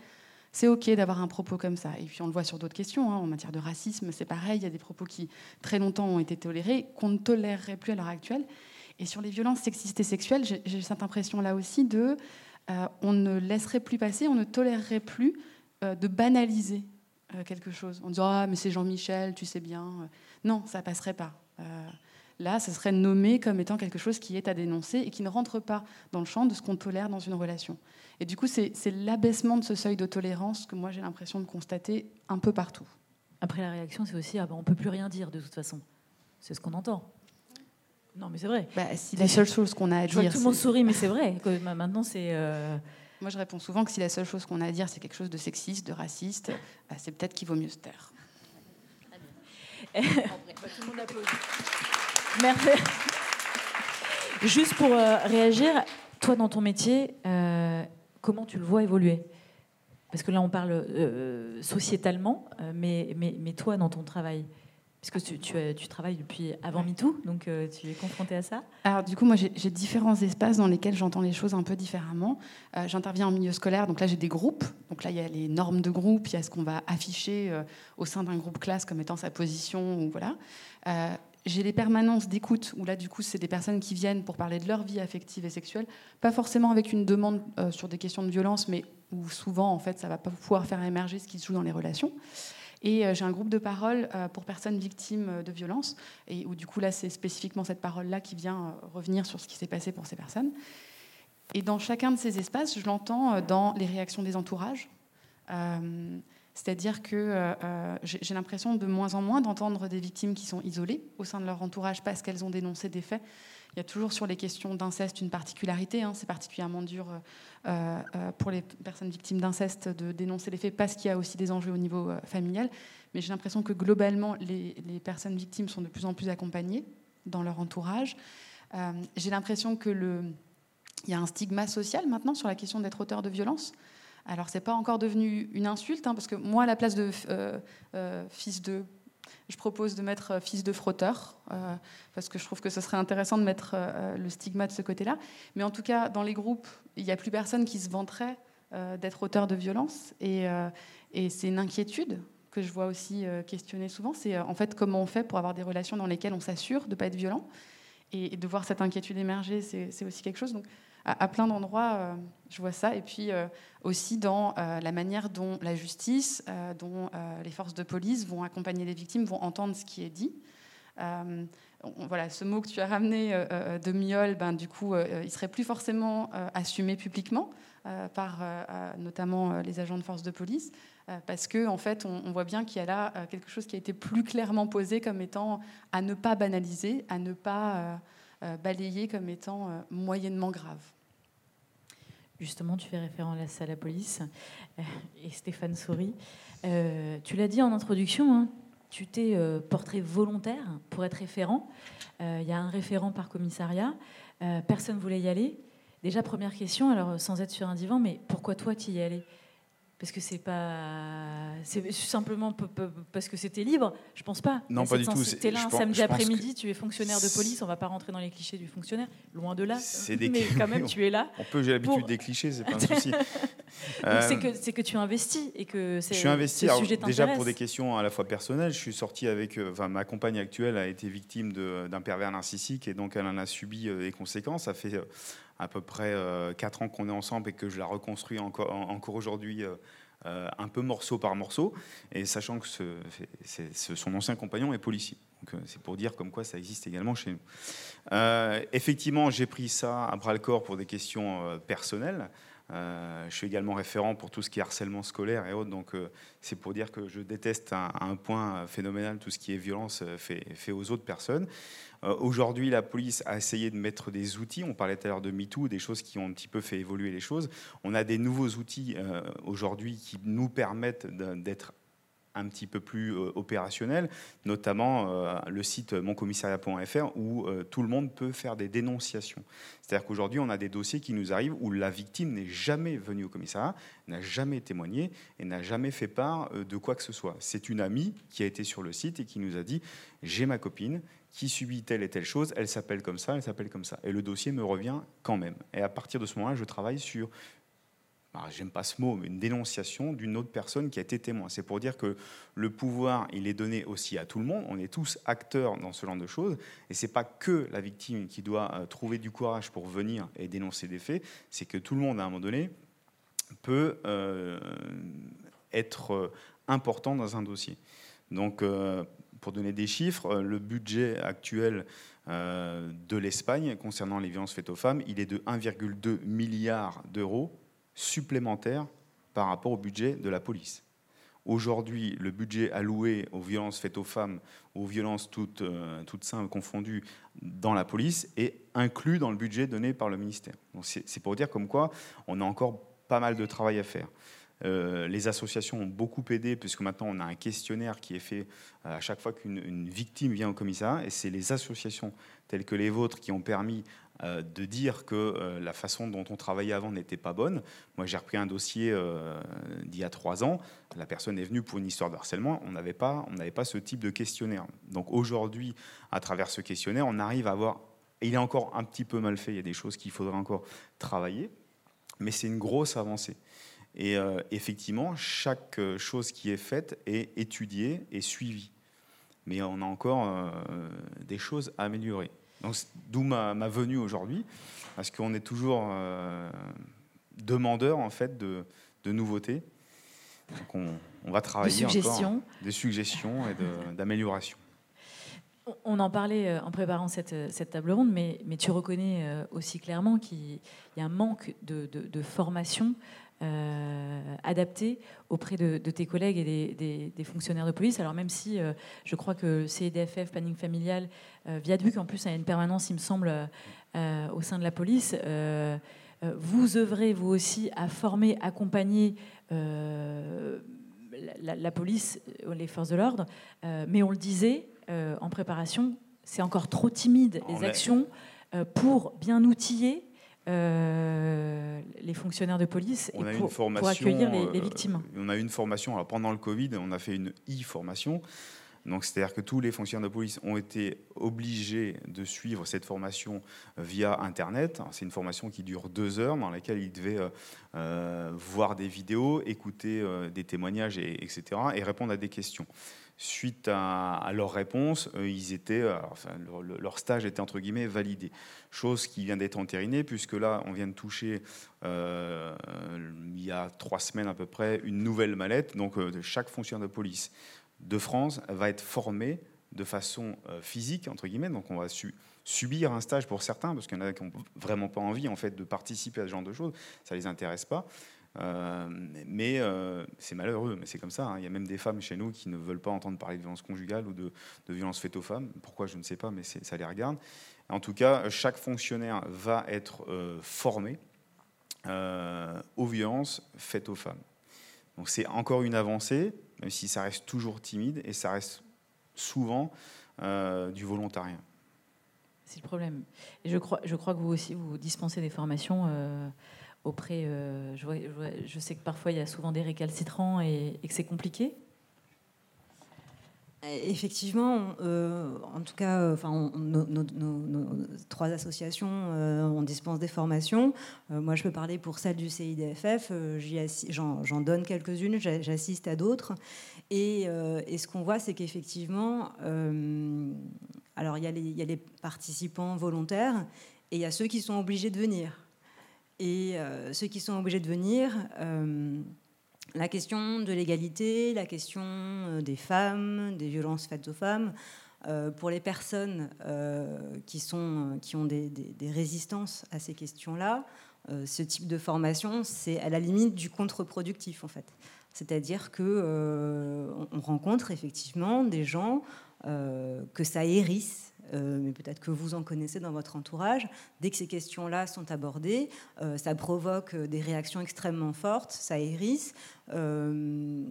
c'est OK d'avoir un propos comme ça. Et puis on le voit sur d'autres questions. Hein. En matière de racisme, c'est pareil. Il y a des propos qui, très longtemps, ont été tolérés, qu'on ne tolérerait plus à l'heure actuelle. Et sur les violences sexistes et sexuelles, j'ai cette impression-là aussi de euh, on ne laisserait plus passer, on ne tolérerait plus euh, de banaliser euh, quelque chose. On dirait Ah, mais c'est Jean-Michel, tu sais bien. Non, ça passerait pas. Là, ce serait nommé comme étant quelque chose qui est à dénoncer et qui ne rentre pas dans le champ de ce qu'on tolère dans une relation. Et du coup, c'est l'abaissement de ce seuil de tolérance que moi j'ai l'impression de constater un peu partout. Après, la réaction, c'est aussi ah ben, on peut plus rien dire de toute façon. C'est ce qu'on entend. Non, mais c'est vrai. Bah, si la seule chose qu'on a à dire. tout le monde sourit, mais c'est vrai. Maintenant, c'est. Euh, moi, je réponds souvent que si la seule chose qu'on a à dire, c'est quelque chose de sexiste, de raciste, bah, c'est peut-être qu'il vaut mieux se taire. Très bien. tout le monde applaudit. Merci. Juste pour euh, réagir, toi, dans ton métier, euh, comment tu le vois évoluer Parce que là, on parle euh, sociétalement, euh, mais, mais, mais, toi, dans ton travail Puisque tu, tu, tu travailles depuis avant MeToo, donc euh, tu es confronté à ça Alors du coup, moi j'ai différents espaces dans lesquels j'entends les choses un peu différemment. J'interviens en milieu scolaire, donc là j'ai des groupes. Donc là il y a les normes de groupe, il y a ce qu'on va afficher au sein d'un groupe classe comme étant sa position, ou voilà. J'ai les permanences d'écoute, où là, du coup, c'est des personnes qui viennent pour parler de leur vie affective et sexuelle, pas forcément avec une demande euh, sur des questions de violence, mais où souvent, en fait, ça va pas pouvoir faire émerger ce qui se joue dans les relations. Et euh, j'ai un groupe de parole euh, pour personnes victimes de violence, et où du coup, là, c'est spécifiquement cette parole-là qui vient revenir sur ce qui s'est passé pour ces personnes. Et dans chacun de ces espaces, je l'entends dans les réactions des entourages. C'est-à-dire que euh, euh, j'ai l'impression de moins en moins d'entendre des victimes qui sont isolées au sein de leur entourage parce qu'elles ont dénoncé des faits. Il y a toujours sur les questions d'inceste une particularité. Hein. C'est particulièrement dur euh, pour les personnes victimes d'inceste de dénoncer les faits parce qu'il y a aussi des enjeux au niveau familial. Mais j'ai l'impression que globalement, les, personnes victimes sont de plus en plus accompagnées dans leur entourage. j'ai l'impression que le, il y a un stigma social maintenant sur la question d'être auteur de violence. Alors, c'est pas encore devenu une insulte, hein, parce que moi, à la place de euh, euh, fils de, je propose de mettre fils de frotteur, parce que je trouve que ce serait intéressant de mettre le stigma de ce côté-là. Mais en tout cas, dans les groupes, il n'y a plus personne qui se vanterait d'être auteur de violence. Et, et c'est une inquiétude que je vois aussi questionner souvent. C'est en fait comment on fait pour avoir des relations dans lesquelles on s'assure de ne pas être violent. Et, de voir cette inquiétude émerger, c'est aussi quelque chose. Donc, à, plein d'endroits, euh, je vois ça. Et puis euh, aussi dans euh, la manière dont la justice, dont les forces de police vont accompagner les victimes, vont entendre ce qui est dit. voilà, ce mot que tu as ramené de miol, ben, du coup, il serait plus forcément assumé publiquement par notamment les agents de force de police, parce que en fait, on, voit bien qu'il y a là quelque chose qui a été plus clairement posé comme étant à ne pas banaliser, à ne pas balayé comme étant euh, moyennement grave. Justement, tu fais référence à la police euh, et Stéphane sourit. tu l'as dit en introduction, hein, tu t'es porté volontaire pour être référent. Il y a un référent par commissariat. personne ne voulait y aller. Déjà, première question, alors sans être sur un divan, mais pourquoi toi tu y es allé parce que c'est pas. C'est simplement parce que c'était libre Je pense pas. Non, pas du tout. T'es là un samedi après-midi, tu es fonctionnaire de police, on va pas rentrer dans les clichés du fonctionnaire, loin de là. Mais quand même, tu es là. On peut, j'ai l'habitude des clichés, c'est pas un souci. euh... C'est que, que tu investis et que c'est. Je suis investi. Alors, déjà pour des questions à la fois personnelles, je suis sorti avec. Euh, enfin, ma compagne actuelle a été victime d'un pervers narcissique et donc elle en a subi euh, des conséquences. Ça fait à peu près 4 ans qu'on est ensemble et que je la reconstruis encore, aujourd'hui euh, un peu morceau par morceau, et sachant que son ancien compagnon est policier. Euh, c'est pour dire comme quoi ça existe également chez nous. Euh, effectivement, j'ai pris ça à bras le corps pour des questions personnelles. Je suis également référent pour tout ce qui est harcèlement scolaire et autres, donc c'est pour dire que je déteste à, un point phénoménal tout ce qui est violence fait, fait aux autres personnes. Euh, aujourd'hui, la police a essayé de mettre des outils. On parlait tout à l'heure de MeToo, des choses qui ont un petit peu fait évoluer les choses. On a des nouveaux outils euh, aujourd'hui qui nous permettent d'être un petit peu plus euh, opérationnel, notamment euh, le site moncommissariat.fr où euh, tout le monde peut faire des dénonciations. C'est-à-dire qu'aujourd'hui, on a des dossiers qui nous arrivent où la victime n'est jamais venue au commissariat, n'a jamais témoigné et n'a jamais fait part de quoi que ce soit. C'est une amie qui a été sur le site et qui nous a dit j'ai ma copine qui subit telle et telle chose, elle s'appelle comme ça, elle s'appelle comme ça. Et le dossier me revient quand même. Et à partir de ce moment-là, je travaille sur j'aime pas ce mot, mais une dénonciation d'une autre personne qui a été témoin. C'est pour dire que le pouvoir, il est donné aussi à tout le monde. On est tous acteurs dans ce genre de choses. Et c'est pas que la victime qui doit euh, trouver du courage pour venir et dénoncer des faits. C'est que tout le monde, à un moment donné, peut euh, être euh, important dans un dossier. Donc, pour donner des chiffres, le budget actuel de l'Espagne concernant les violences faites aux femmes, il est de 1,2 milliard d'euros supplémentaire par rapport au budget de la police. Aujourd'hui, le budget alloué aux violences faites aux femmes, aux violences toutes, euh, toutes simples confondues dans la police, est inclus dans le budget donné par le ministère. C'est pour dire comme quoi on a encore pas mal de travail à faire. Euh, les associations ont beaucoup aidé, puisque maintenant on a un questionnaire qui est fait euh, à chaque fois qu'une victime vient au commissariat, et c'est les associations telles que les vôtres qui ont permis euh, de dire que euh, la façon dont on travaillait avant n'était pas bonne. Moi, j'ai repris un dossier euh, d'il y a trois ans. La personne est venue pour une histoire de harcèlement. On n'avait pas, pas ce type de questionnaire. Donc aujourd'hui, à travers ce questionnaire, on arrive à avoir. Il est encore un petit peu mal fait. Il y a des choses qu'il faudrait encore travailler, mais c'est une grosse avancée. Et effectivement, chaque chose qui est faite est étudiée et suivie. Mais on a encore des choses à améliorer. D'où ma, venue aujourd'hui, parce qu'on est toujours euh, demandeur en fait de, nouveautés. Donc on, va travailler encore des suggestions et d'améliorations. On en parlait euh, en préparant cette, table ronde, mais, tu reconnais euh, aussi clairement qu'il y a un manque de, de formation euh, adapté auprès de, tes collègues et des, fonctionnaires de police. Alors même si euh, je crois que CEDFF, Planning Familial, euh, Viaduc, en plus a une permanence, il me semble, au sein de la police, vous œuvrez vous aussi à former, accompagner la, police, les forces de l'ordre, mais on le disait en préparation, c'est encore trop timide les actions pour bien outiller euh, les fonctionnaires de police et pour, accueillir les, victimes. Euh, on a eu une formation, alors pendant le Covid, on a fait une e-formation. Donc, c'est-à-dire que tous les fonctionnaires de police ont été obligés de suivre cette formation via Internet. C'est une formation qui dure deux heures, dans laquelle ils devaient voir des vidéos, écouter des témoignages, et, etc., et répondre à des questions suite à, leurs réponses, euh, ils étaient, euh, leur, stage était entre guillemets validé. Chose qui vient d'être entérinée, puisque là, on vient de toucher, euh, il y a trois semaines à peu près, une nouvelle mallette. Donc, chaque fonctionnaire de police de France va être formé de façon physique, entre guillemets. Donc, on va subir un stage pour certains, parce qu'il y en a qui n'ont vraiment pas envie en fait, de participer à ce genre de choses. Ça ne les intéresse pas. Euh, mais euh, c'est malheureux, mais c'est comme ça. Hein. Il y a même des femmes chez nous qui ne veulent pas entendre parler de violence conjugale ou de, de violence faite aux femmes. Pourquoi, je ne sais pas, mais ça les regarde. En tout cas, chaque fonctionnaire va être euh, formé aux violences faites aux femmes. Donc c'est encore une avancée, même si ça reste toujours timide et ça reste souvent du volontariat. C'est le problème. Je crois que vous aussi, vous dispensez des formations auprès. Euh, je, sais que parfois il y a souvent des récalcitrants et, que c'est compliqué. Effectivement, euh, en tout cas, euh, enfin, nos, trois associations, on dispense des formations. moi, je peux parler pour celle du CIDFF. J'en donne quelques-unes, j'assiste à d'autres. Et, ce qu'on voit, c'est qu'effectivement, alors il y, y, a les participants volontaires et il y a ceux qui sont obligés de venir. Et euh, ceux qui sont obligés de venir, euh, la question de l'égalité, la question euh, des femmes, des violences faites aux femmes, pour les personnes qui, sont, qui ont des, résistances à ces questions-là, ce type de formation, c'est à la limite du contre-productif en fait. C'est-à-dire que on rencontre effectivement des gens que ça hérisse euh, mais peut-être que vous en connaissez dans votre entourage, dès que ces questions-là sont abordées, euh, ça provoque des réactions extrêmement fortes, ça hérisse. Euh,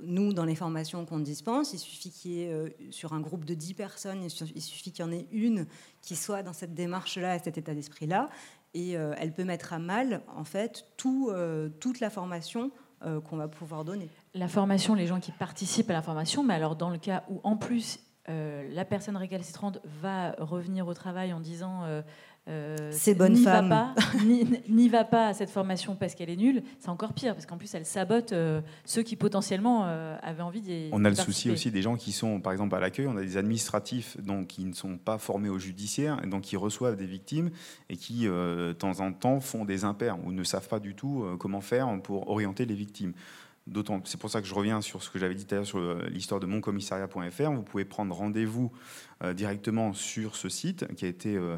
nous, dans les formations qu'on dispense, il suffit qu'il y ait sur un groupe de 10 personnes, il suffit qu'il y en ait une qui soit dans cette démarche-là, cet état d'esprit-là, et elle peut mettre à mal, en fait, tout, toute la formation qu'on va pouvoir donner. La formation, les gens qui participent à la formation, mais alors dans le cas où en plus euh, la personne récalcitrante va revenir au travail en disant euh, euh c'est bonne femme, va n'y va pas à cette formation parce qu'elle est nulle, c'est encore pire parce qu'en plus elle sabote euh, ceux qui potentiellement avaient envie d'y On a le souci aussi des gens qui sont par exemple à l'accueil, on a des administratifs donc qui ne sont pas formés au judiciaire et donc qui reçoivent des victimes et qui de temps en temps font des impairs ou ne savent pas du tout comment faire pour orienter les victimes c'est pour ça que je reviens sur ce que j'avais dit tout à l'heure sur euh, l'histoire de moncommissariat.fr. Vous pouvez prendre rendez-vous euh, directement sur ce site qui a été, euh,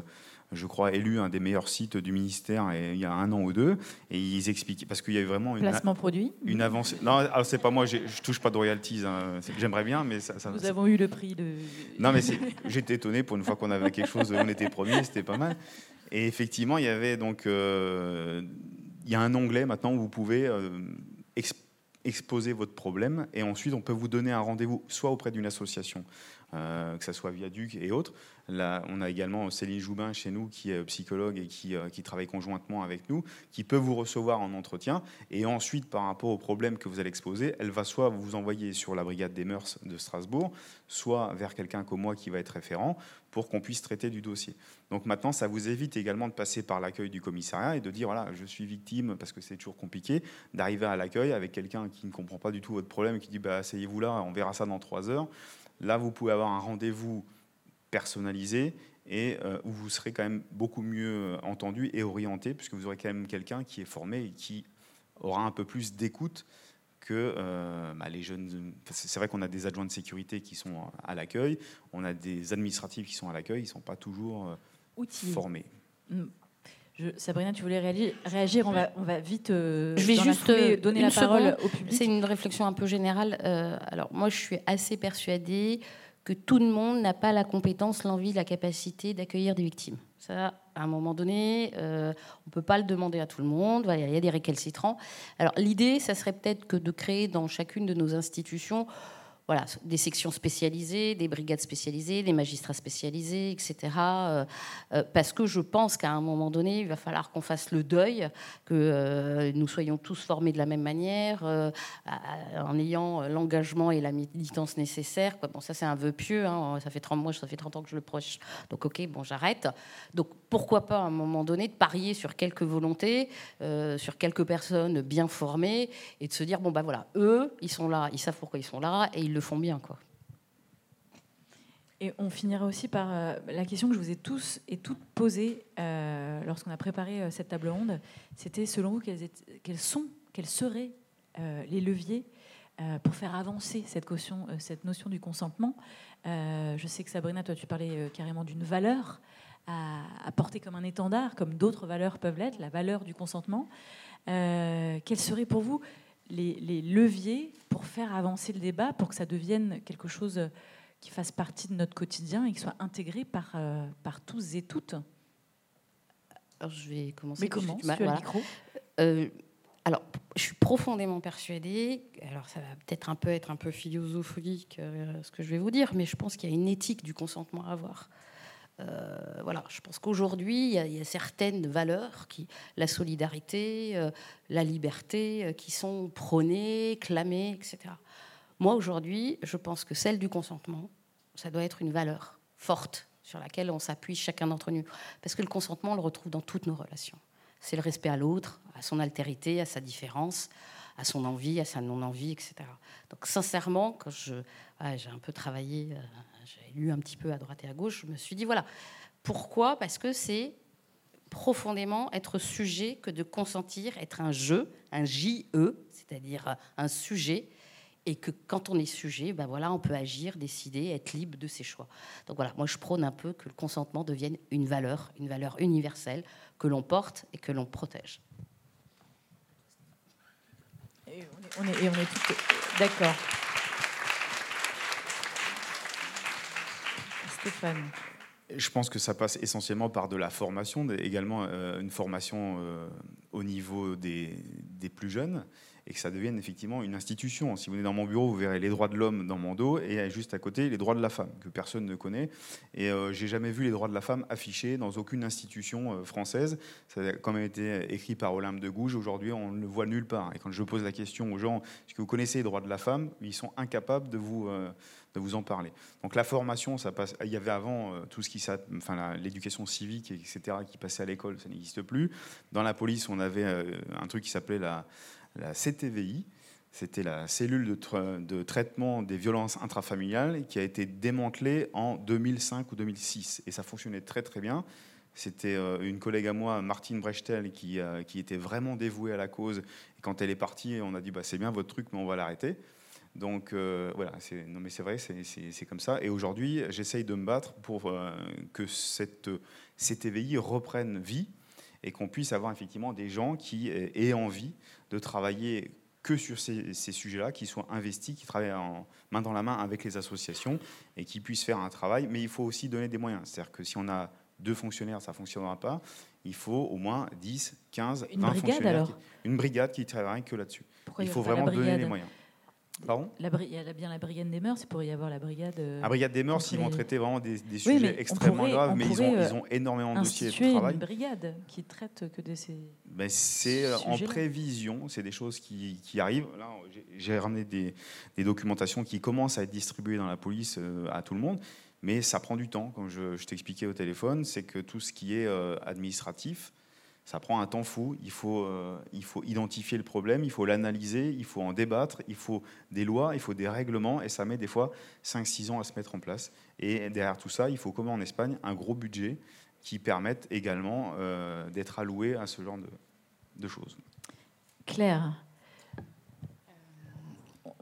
je crois, élu un des meilleurs sites du ministère il y a un an ou deux. Et ils expliquent parce qu'il y a vraiment une placement produit, une avancée. Non, c'est pas moi. Je touche pas de royalties. Hein. J'aimerais bien, mais ça. Nous avons eu le prix de. Non, mais j'étais étonné pour une fois qu'on avait quelque chose. On était premier, c'était pas mal. Et effectivement, il y avait donc il y a un onglet maintenant où vous pouvez expliquer exposer votre problème et ensuite on peut vous donner un rendez-vous soit auprès d'une association, euh, que ce soit Viaduc et autres. On a également Céline Joubin chez nous qui est psychologue et qui, euh, qui, travaille conjointement avec nous, qui peut vous recevoir en entretien et ensuite par rapport au problème que vous allez exposer, elle va soit vous envoyer sur la brigade des mœurs de Strasbourg, soit vers quelqu'un comme moi qui va être référent pour qu'on puisse traiter du dossier. Donc maintenant, ça vous évite également de passer par l'accueil du commissariat et de dire, voilà, je suis victime, parce que c'est toujours compliqué, d'arriver à l'accueil avec quelqu'un qui ne comprend pas du tout votre problème et qui dit, bah, asseyez-vous là, on verra ça dans trois heures. Là, vous pouvez avoir un rendez-vous personnalisé et euh, où vous serez quand même beaucoup mieux entendu et orienté, puisque vous aurez quand même quelqu'un qui est formé et qui aura un peu plus d'écoute que euh, bah, les jeunes. C'est vrai qu'on a des adjoints de sécurité qui sont à l'accueil, on a des administratifs qui sont à l'accueil, ils ne sont pas toujours euh, formés. Mm. Sabrina, tu voulais réagir On va, on va vite. Euh, je vais juste donner la parole au public. C'est une réflexion un peu générale. alors, moi, je suis assez persuadée que tout le monde n'a pas la compétence, l'envie, la capacité d'accueillir des victimes. Ça, à un moment donné, euh, on ne peut pas le demander à tout le monde. il y a des récalcitrants. Alors l'idée, ça serait peut-être que de créer dans chacune de nos institutions voilà, des sections spécialisées, des brigades spécialisées, des magistrats spécialisés, etc. Euh, euh, parce que je pense qu'à un moment donné, il va falloir qu'on fasse le deuil, que euh, nous soyons tous formés de la même manière, en ayant l'engagement et la militance nécessaire. Bon, ça c'est un vœu pieux, hein. ça fait 30 mois, ça fait 30 ans que je le proche, donc ok, bon, j'arrête. Donc pourquoi pas à un moment donné de parier sur quelques volontés, sur quelques personnes bien formées, et de se dire, bon, ben voilà, eux, ils sont là, ils savent pourquoi ils sont là, et ils le font bien. Quoi. Et on finira aussi par euh, la question que je vous ai tous et toutes posée euh, lorsqu'on a préparé euh, cette table ronde. C'était selon vous quels, sont, quels seraient les leviers pour faire avancer cette, caution, notion du consentement? je sais que Sabrina, toi, tu parlais carrément d'une valeur à, à, porter comme un étendard, comme d'autres valeurs peuvent l'être, la valeur du consentement. quels seraient pour vous les, leviers pour faire avancer le débat, pour que ça devienne quelque chose qui fasse partie de notre quotidien et qui soit intégré par, euh, par tous et toutes alors, Je vais commencer. Mais comment tu as micro euh, alors, je suis profondément persuadée, alors ça va peut-être un peu être un peu philosophique euh, ce que je vais vous dire, mais je pense qu'il y a une éthique du consentement à avoir. Euh, voilà, je pense qu'aujourd'hui, il, y, a certaines valeurs, qui, la solidarité, euh, la liberté, euh, qui sont prônées, clamées, etc. Moi, aujourd'hui, je pense que celle du consentement, ça doit être une valeur forte sur laquelle on s'appuie chacun d'entre nous. Parce que le consentement, on le retrouve dans toutes nos relations. C'est le respect à l'autre, à son altérité, à sa différence, à son envie, à sa non-envie, etc. Donc sincèrement, quand je, j'ai un peu travaillé, j'ai lu un petit peu à droite et à gauche, je me suis dit, voilà, pourquoi? Parce que c'est profondément être sujet que de consentir, être un jeu, un JE, c'est-à-dire un sujet, et que quand on est sujet, ben voilà, on peut agir, décider, être libre de ses choix. Donc voilà, moi je prône un peu que le consentement devienne une valeur, une valeur universelle que l'on porte et que l'on protège. Et on est, et on est d'accord. Je pense que ça passe essentiellement par de la formation, également euh, une formation euh, au niveau des, plus jeunes, et que ça devienne effectivement une institution. Si vous venez dans mon bureau, vous verrez les droits de l'homme dans mon dos, et juste à côté, les droits de la femme, que personne ne connaît. Et euh, j'ai jamais vu les droits de la femme affichés dans aucune institution française. Ça a quand même été écrit par Olympe de Gouges. Aujourd'hui, on ne le voit nulle part. Et quand je pose la question aux gens, est-ce que vous connaissez les droits de la femme Ils sont incapables de vous de vous en parler. Donc la formation. Il y avait avant euh, tout ce qui, enfin l'éducation civique, etc., qui passait à l'école, ça n'existe plus. Dans la police, on avait euh, un truc qui s'appelait la, CTVI. C'était la cellule de, traitement des violences intrafamiliales qui a été démantelée en 2005 ou 2006. Et ça fonctionnait très très bien. C'était euh, une collègue à moi, Martine Brechtel, qui, qui était vraiment dévouée à la cause. Et quand elle est partie, on a dit bah, c'est bien votre truc, mais on va l'arrêter. Donc euh, voilà, non mais c'est vrai, c'est comme ça. Et aujourd'hui, j'essaye de me battre pour euh, que cette CTVI reprenne vie et qu'on puisse avoir effectivement des gens qui aient envie de travailler que sur ces, sujets-là, qui soient investis, qui travaillent en main dans la main avec les associations et qui puissent faire un travail. Mais il faut aussi donner des moyens. C'est-à-dire que si on a deux fonctionnaires, ça ne fonctionnera pas. Il faut au moins 10, 15, une 20 brigade, fonctionnaires. Alors? une brigade qui travaille que là-dessus. Il faut vraiment donner les moyens. Pardon? Il y a bien la brigade des mœurs, c'est pour y avoir la brigade. Euh, la brigade des mœurs, ils vont traiter vraiment des, sujets extrêmement graves, mais ils ont, ils ont, énormément de dossiers de travail. une brigade qui traite que de ces. Ben, c'est euh, en prévision, c'est des choses qui, qui arrivent. Là, j'ai ramené des, des, documentations qui commencent à être distribuées dans la police euh, à tout le monde, mais ça prend du temps, comme je, je t'expliquais au téléphone, c'est que tout ce qui est administratif, ça prend un temps fou. Il faut, euh, il faut identifier le problème, il faut l'analyser, il faut en débattre, il faut des lois, il faut des règlements, et ça met des fois 5-6 ans à se mettre en place. Et derrière tout ça, il faut, comme en Espagne, un gros budget qui permette également euh, d'être alloué à ce genre de, de choses. Claire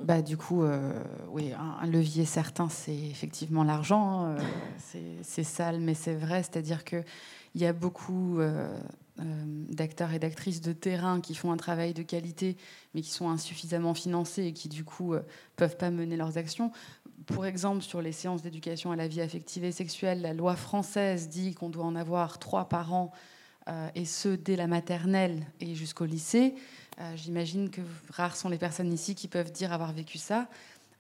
bah, du coup, euh, oui, un, levier certain, c'est effectivement l'argent. Hein. c'est sale, mais c'est vrai. C'est-à-dire qu'il y a beaucoup euh, d'acteurs et d'actrices de terrain qui font un travail de qualité, mais qui sont insuffisamment financés et qui, du coup, ne euh, peuvent pas mener leurs actions. Pour exemple, sur les séances d'éducation à la vie affective et sexuelle, la loi française dit qu'on doit en avoir trois par an, euh, et ce, dès la maternelle et jusqu'au lycée. J'imagine que rares sont les personnes ici qui peuvent dire avoir vécu ça.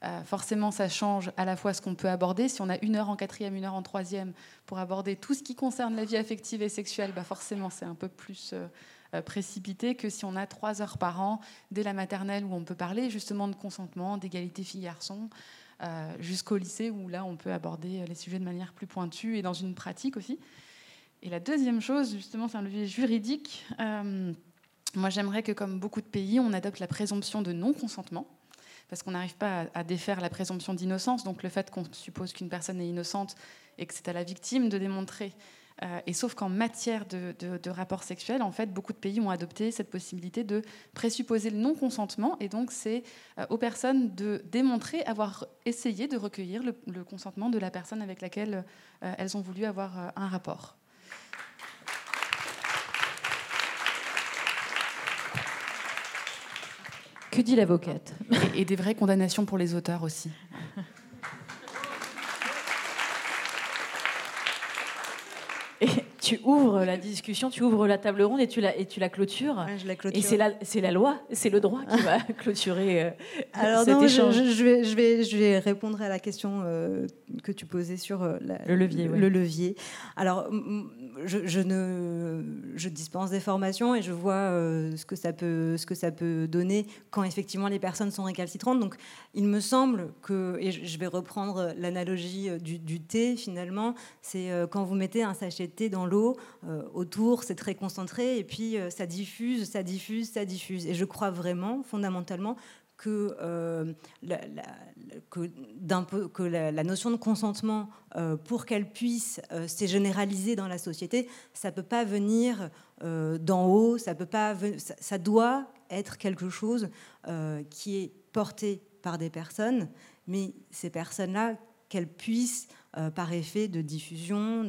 Euh, forcément, ça change à la fois ce qu'on peut aborder. Si on a une heure en quatrième, une heure en troisième pour aborder tout ce qui concerne la vie affective et sexuelle, bah forcément, c'est un peu plus euh, euh, précipité que si on a trois heures par an dès la maternelle où on peut parler justement de consentement, d'égalité filles-garçons, jusqu'au lycée où là, on peut aborder les sujets de manière plus pointue et dans une pratique aussi. Et la deuxième chose, justement, c'est un levier juridique. moi, j'aimerais que, comme beaucoup de pays, on adopte la présomption de non-consentement parce qu'on n'arrive pas à, défaire la présomption d'innocence. Donc le fait qu'on suppose qu'une personne est innocente et que c'est à la victime de démontrer. Euh, et sauf qu'en matière de, de, rapports sexuels, en fait, beaucoup de pays ont adopté cette possibilité de présupposer le non-consentement. Et donc, c'est euh, aux personnes de démontrer avoir essayé de recueillir le, consentement de la personne avec laquelle euh, elles ont voulu avoir un rapport. Que dit l'avocate? Et, des vraies condamnations pour les auteurs aussi. Tu ouvres la discussion, tu ouvres la table ronde et tu la, et tu la clôtures. je la clôture. Et c'est la, c'est la loi, c'est le droit qui va clôturer euh, Alors cet échange. Je, je, vais, je, vais, je vais répondre à la question euh, que tu posais sur euh, le levier. Le levier. Alors, je, ne, je dispense des formations et je vois euh, ce, que ça peut, ce que ça peut donner quand effectivement les personnes sont récalcitrantes. Donc il me semble que, et je vais reprendre l'analogie du, thé finalement, c'est quand vous mettez un sachet de thé dans l'eau, autour c'est très concentré et puis ça diffuse, ça diffuse, ça diffuse. Et je crois vraiment fondamentalement que, euh, la, que, la, notion de consentement, euh, pour qu'elle puisse euh, se généraliser dans la société, ça ne peut pas venir d'en haut, ça, peut pas, ça, doit être quelque chose qui est porté par des personnes, mais ces personnes-là, qu'elles puissent euh, par effet de diffusion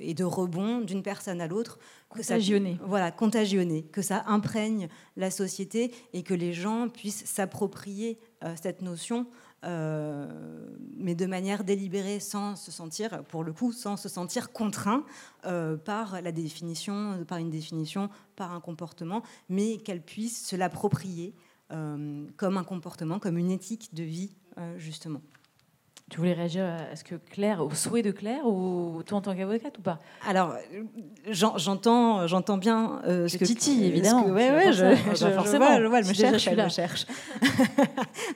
et de rebond d'une personne à l'autre. Contagionner. Voilà, contagionner, que ça imprègne la société et que les gens puissent s'approprier euh, cette notion, euh, mais de manière délibérée, sans se sentir, pour le coup, sans se sentir contraint par la définition, par une définition, par un comportement, mais qu'elle puisse se l'approprier comme un comportement, comme une éthique de vie, justement. Tu voulais réagir à ce que Claire, au souhait de Claire, ou toi en tant qu'avocate ou pas? Alors, j'entends, j'entends bien euh, ce que Titi, évidemment. Oui, ouais, je, je, forcément. Je vois, elle me cherche, elle me cherche.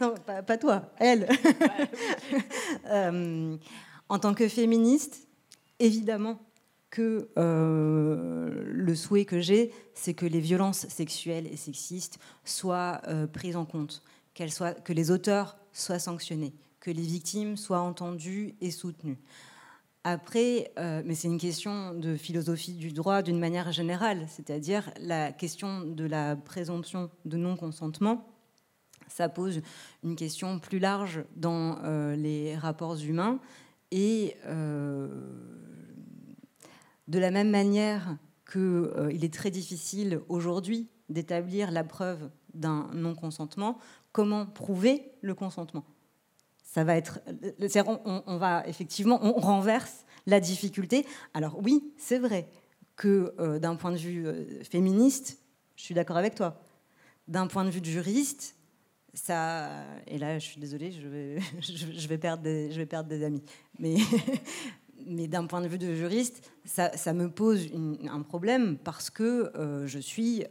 non, pas, toi, elle. euh, en tant que féministe, évidemment que euh, le souhait que j'ai, c'est que les violences sexuelles et sexistes soient prises en compte, qu'elles soient, que les auteurs soient sanctionnés les victimes soient entendues et soutenues. Après, euh, mais c'est une question de philosophie du droit d'une manière générale, c'est-à-dire la question de la présomption de non-consentement. Ça pose une question plus large dans euh, les rapports humains et euh, de la même manière qu'il est très difficile aujourd'hui d'établir la preuve d'un non-consentement, comment prouver le consentement? Ça va être, on, va effectivement, on renverse la difficulté. Alors oui, c'est vrai que euh, d'un point de vue euh, féministe, je suis d'accord avec toi. D'un point de vue de juriste, ça, et là, je suis désolée, je vais, je vais, perdre, des, je vais perdre des amis. Mais, mais d'un point de vue de juriste, ça, me pose un problème parce que euh, je suis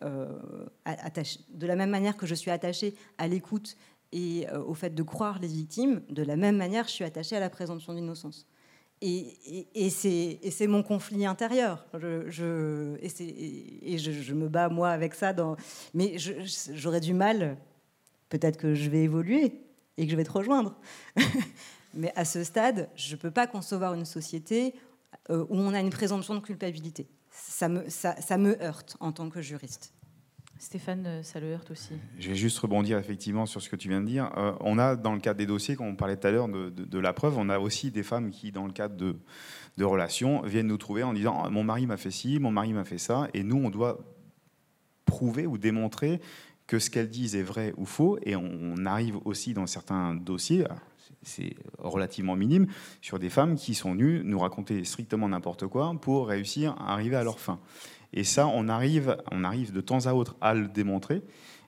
attachée, de la même manière que je suis attachée à l'écoute et euh, au fait de croire les victimes, de la même manière, je suis attachée à la présomption d'innocence. Et, c'est mon conflit intérieur. Et, je, me bats, moi, avec ça. Mais j'aurais du mal, peut-être que je vais évoluer et que je vais te rejoindre. mais à ce stade, je ne peux pas concevoir une société euh, où on a une présomption de culpabilité. Ça me heurte en tant que juriste. Stéphane, euh, ça le heurte aussi. Je vais juste rebondir effectivement sur ce que tu viens de dire. Euh, on a, dans le cadre des dossiers, quand on parlait tout à l'heure de, la preuve, on a aussi des femmes qui, dans le cadre de, relations, viennent nous trouver en disant ah, Mon mari m'a fait ci, mon mari m'a fait ça. Et nous, on doit prouver ou démontrer que ce qu'elles disent est vrai ou faux. Et on, arrive aussi dans certains dossiers, c'est relativement minime, sur des femmes qui sont venues nous raconter strictement n'importe quoi pour réussir à arriver à leur fin. Et ça, on arrive, on arrive de temps à autre à le démontrer.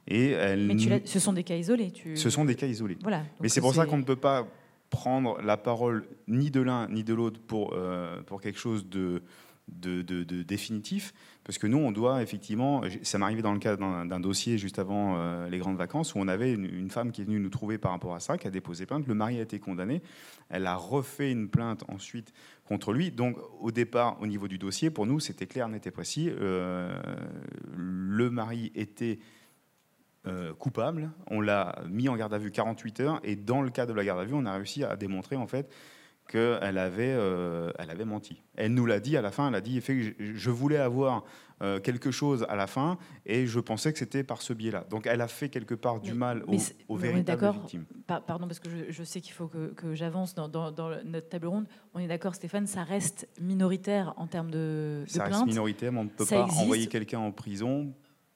Et elle... Mais ce sont des cas isolés. Ce sont des cas isolés. Voilà. Mais c'est pour ça qu'on ne peut pas prendre la parole ni de l'un ni de l'autre pour, euh, pour quelque chose de, de, de, définitif, parce que nous, on doit effectivement, ça m'est arrivé dans le cadre d'un dossier juste avant euh, les grandes vacances, où on avait une, femme qui est venue nous trouver par rapport à ça, qui a déposé plainte, le mari a été condamné, elle a refait une plainte ensuite contre lui, donc au départ, au niveau du dossier, pour nous, c'était clair, net et précis, euh, le mari était euh, coupable. On l'a mis en garde à vue 48 heures. Et dans le cas de la garde à vue, on a réussi à démontrer en fait qu'elle avait, euh, elle avait menti. Elle nous l'a dit à la fin, elle a dit je voulais avoir euh, quelque chose à la fin et je pensais que c'était par ce biais-là. Donc elle a fait quelque part du mal aux, aux véritables victimes. Pardon, parce que je, sais qu'il faut que, j'avance dans, notre table ronde. On est d'accord, Stéphane, ça reste minoritaire en termes de, ça reste minoritaire, mais on ne peut pas envoyer quelqu'un en prison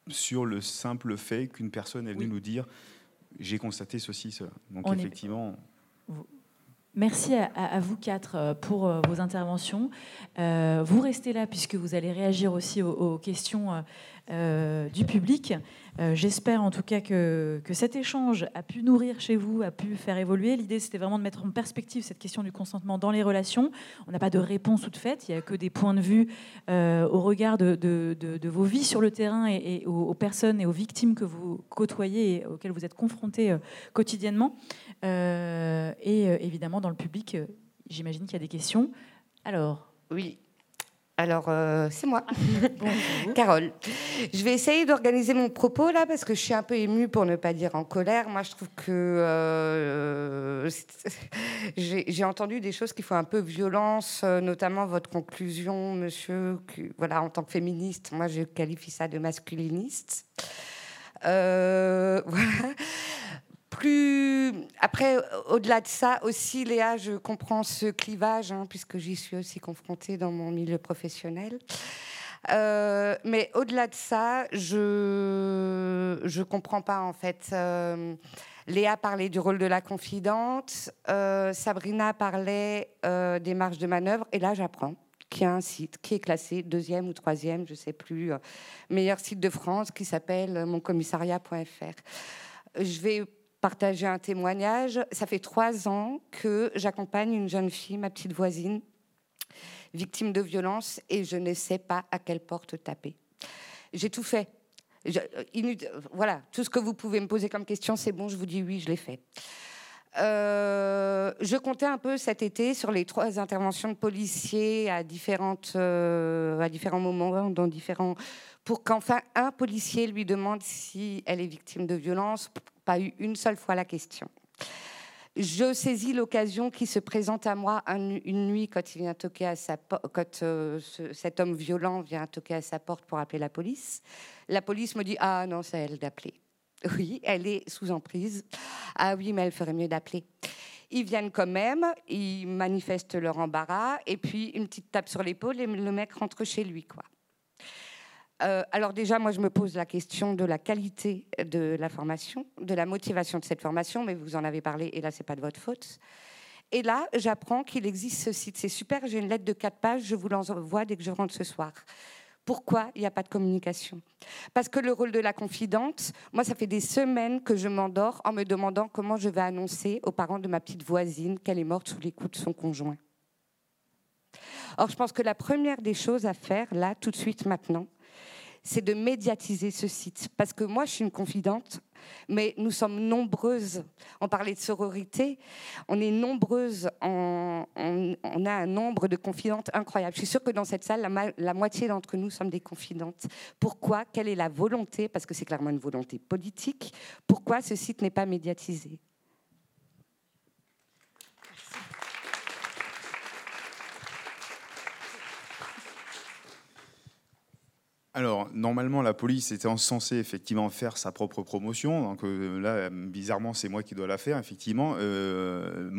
sur le simple fait qu'une personne est venue nous dire j'ai constaté ceci, cela. Donc effectivement. Merci à, vous quatre euh, pour euh, vos interventions. Euh, vous restez là puisque vous allez réagir aussi aux, questions du public. J'espère en tout cas que, que, cet échange a pu nourrir chez vous, a pu faire évoluer. L'idée, c'était vraiment de mettre en perspective cette question du consentement dans les relations. On n'a pas de réponse toute faite, il n'y a que des points de vue au regard de, vos vies sur le terrain et, aux, aux, personnes et aux victimes que vous côtoyez et auxquelles vous êtes confrontés quotidiennement. Euh, et euh, évidemment, dans le public, euh, j'imagine qu'il y a des questions. Alors Oui. Alors, c'est moi, Carole. Je vais essayer d'organiser mon propos là parce que je suis un peu émue pour ne pas dire en colère. Moi, je trouve que j'ai entendu des choses qui font un peu violence, notamment votre conclusion, monsieur. voilà, en tant que féministe, moi, je qualifie ça de masculiniste. voilà plus après, au-delà de ça aussi, Léa, je comprends ce clivage, hein, puisque j'y suis aussi confrontée dans mon milieu professionnel. Euh, mais au-delà de ça, je je comprends pas en fait. Euh, Léa parlait du rôle de la confidente, euh, Sabrina parlait des marges de manœuvre, et là j'apprends qu'il y a un site qui est classé deuxième ou troisième, je sais plus, meilleur site de France, qui s'appelle moncommissariat.fr. Je vais partager un témoignage. Ça fait trois ans que j'accompagne une jeune fille, ma petite voisine, victime de violence, et je ne sais pas à quelle porte taper. J'ai tout fait. Euh, voilà, tout ce que vous pouvez me poser comme question, c'est bon, je vous dis oui, je l'ai fait. Euh, je comptais un peu cet été sur les trois interventions de policiers à, euh, à différents moments, dans différents, pour qu'enfin un policier lui demande si elle est victime de violence, pas eu une seule fois la question. Je saisis l'occasion qui se présente à moi une nuit quand il vient toquer à sa quand euh, cet homme violent vient toquer à sa porte pour appeler la police. La police me dit ah non c'est elle d'appeler. Oui, elle est sous emprise. Ah oui, mais elle ferait mieux d'appeler. Ils viennent quand même, ils manifestent leur embarras, et puis une petite tape sur l'épaule et le mec rentre chez lui, quoi. Euh, alors déjà, moi, je me pose la question de la qualité de la formation, de la motivation de cette formation, mais vous en avez parlé, et là, c'est pas de votre faute. Et là, j'apprends qu'il existe ce site. C'est super, j'ai une lettre de quatre pages, je vous l'envoie dès que je rentre ce soir. Pourquoi il n'y a pas de communication? Parce que le rôle de la confidente, moi, ça fait des semaines que je m'endors en me demandant comment je vais annoncer aux parents de ma petite voisine qu'elle est morte sous les coups de son conjoint. Or, je pense que la première des choses à faire, là, tout de suite, maintenant, c'est de médiatiser ce site. Parce que moi, je suis une confidente, mais nous sommes nombreuses. On parlait de sororité, on est nombreuses, on, a un nombre de confidentes incroyable. Je suis sûre que dans cette salle, la, la moitié d'entre nous sommes des confidentes. Pourquoi? Quelle est la volonté? Parce que c'est clairement une volonté politique. Pourquoi ce site n'est pas médiatisé? Alors, normalement, la police était censée effectivement faire sa propre promotion. Donc euh, là, bizarrement, c'est moi qui dois la faire. Effectivement, euh,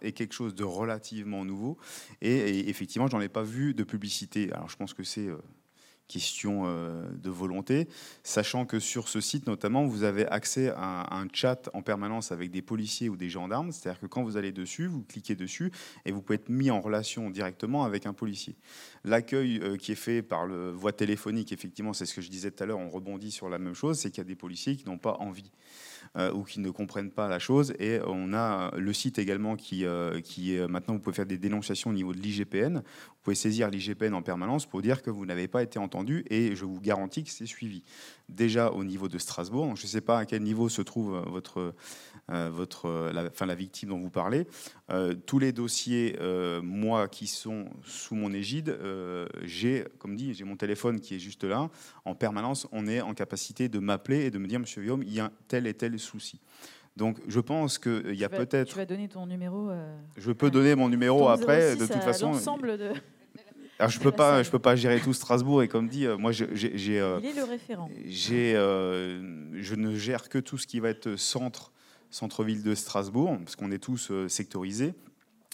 est quelque chose de relativement nouveau. Et, effectivement, j'en ai pas vu de publicité. Alors, je pense que c'est euh, question de volonté, sachant que sur ce site notamment, vous avez accès à un chat en permanence avec des policiers ou des gendarmes, c'est-à-dire que quand vous allez dessus, vous cliquez dessus et vous pouvez être mis en relation directement avec un policier. L'accueil qui est fait par le voie téléphonique, effectivement, c'est ce que je disais tout à l'heure, on rebondit sur la même chose, c'est qu'il y a des policiers qui n'ont pas envie euh, ou qui ne comprennent pas la chose. Et on a le site également qui, euh, qui est maintenant, vous pouvez faire des dénonciations au niveau de l'IGPN. Vous pouvez saisir l'IGPN en permanence pour dire que vous n'avez pas été entendu et je vous garantis que c'est suivi. Déjà au niveau de Strasbourg, je ne sais pas à quel niveau se trouve votre, euh, votre, la, enfin, la victime dont vous parlez. tous les dossiers, moi, qui sont sous mon égide, j'ai, comme dit, j'ai mon téléphone qui est juste là. En permanence, on est en capacité de m'appeler et de me dire, Monsieur Viom, il y a tel et tel soucis. Donc je pense qu'il y a peut-être... Tu vas donner ton numéro euh, Je peux donner mon numéro après, de toute façon. De... Alors je peux pas, je peux pas gérer tout Strasbourg et comme dit, euh, moi j'ai, euh, il est le référent. J'ai, je ne gère que tout ce qui va être centre, centre-ville de Strasbourg, parce qu'on est tous sectorisés.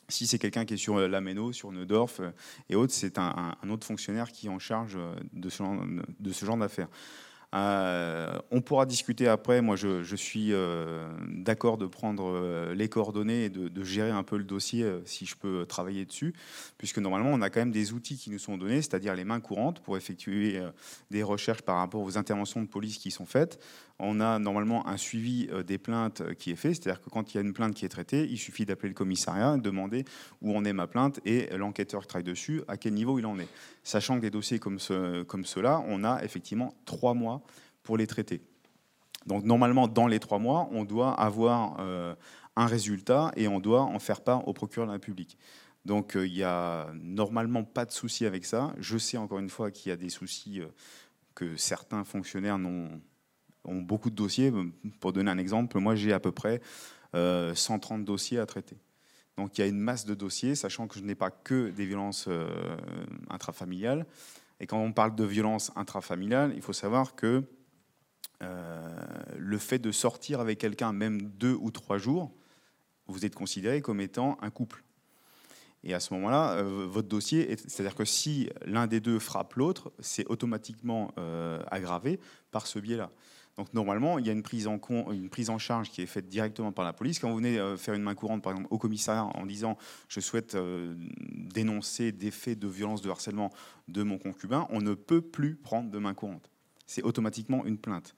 Si c'est quelqu'un qui est sur Lameno, sur Neudorf et autres, c'est un, un, autre fonctionnaire qui est en charge de ce genre, de ce genre d'affaires. Euh, on pourra discuter après. Moi, je, suis euh, d'accord de prendre euh, les coordonnées et de, gérer un peu le dossier si je peux travailler dessus, puisque normalement, on a quand même des outils qui nous sont donnés, c'est-à-dire les mains courantes pour effectuer des recherches par rapport aux interventions de police qui sont faites on a normalement un suivi euh, des plaintes qui est fait. C'est-à-dire que quand il y a une plainte qui est traitée, il suffit d'appeler le commissariat, demander où en est ma plainte et l'enquêteur travaille dessus, à quel niveau il en est. Sachant que des dossiers comme, ce, comme ceux-là, on a effectivement trois mois pour les traiter. Donc normalement, dans les trois mois, on doit avoir euh, un résultat et on doit en faire part au procureur de la République. Donc euh, il n'y a normalement pas de souci avec ça. Je sais encore une fois qu'il y a des soucis que certains fonctionnaires n'ont ont beaucoup de dossiers. Pour donner un exemple, moi j'ai à peu près 130 euh, dossiers à traiter. Donc il y a une masse de dossiers, sachant que je n'ai pas que des violences euh, intrafamiliales. Et quand on parle de violences intrafamiliales, il faut savoir que euh, le fait de sortir avec quelqu'un, même deux ou trois jours, vous êtes considéré comme étant un couple. Et à ce moment-là, votre dossier, c'est-à-dire que si l'un des deux frappe l'autre, c'est automatiquement aggravé par ce biais-là. Donc normalement, il y a une prise, en charge qui est faite directement par la police. Quand vous venez euh, faire une main courante, par exemple, au commissariat en disant je souhaite euh, dénoncer des faits de violence, de harcèlement de mon concubin, on ne peut plus prendre de main courante. C'est automatiquement une plainte.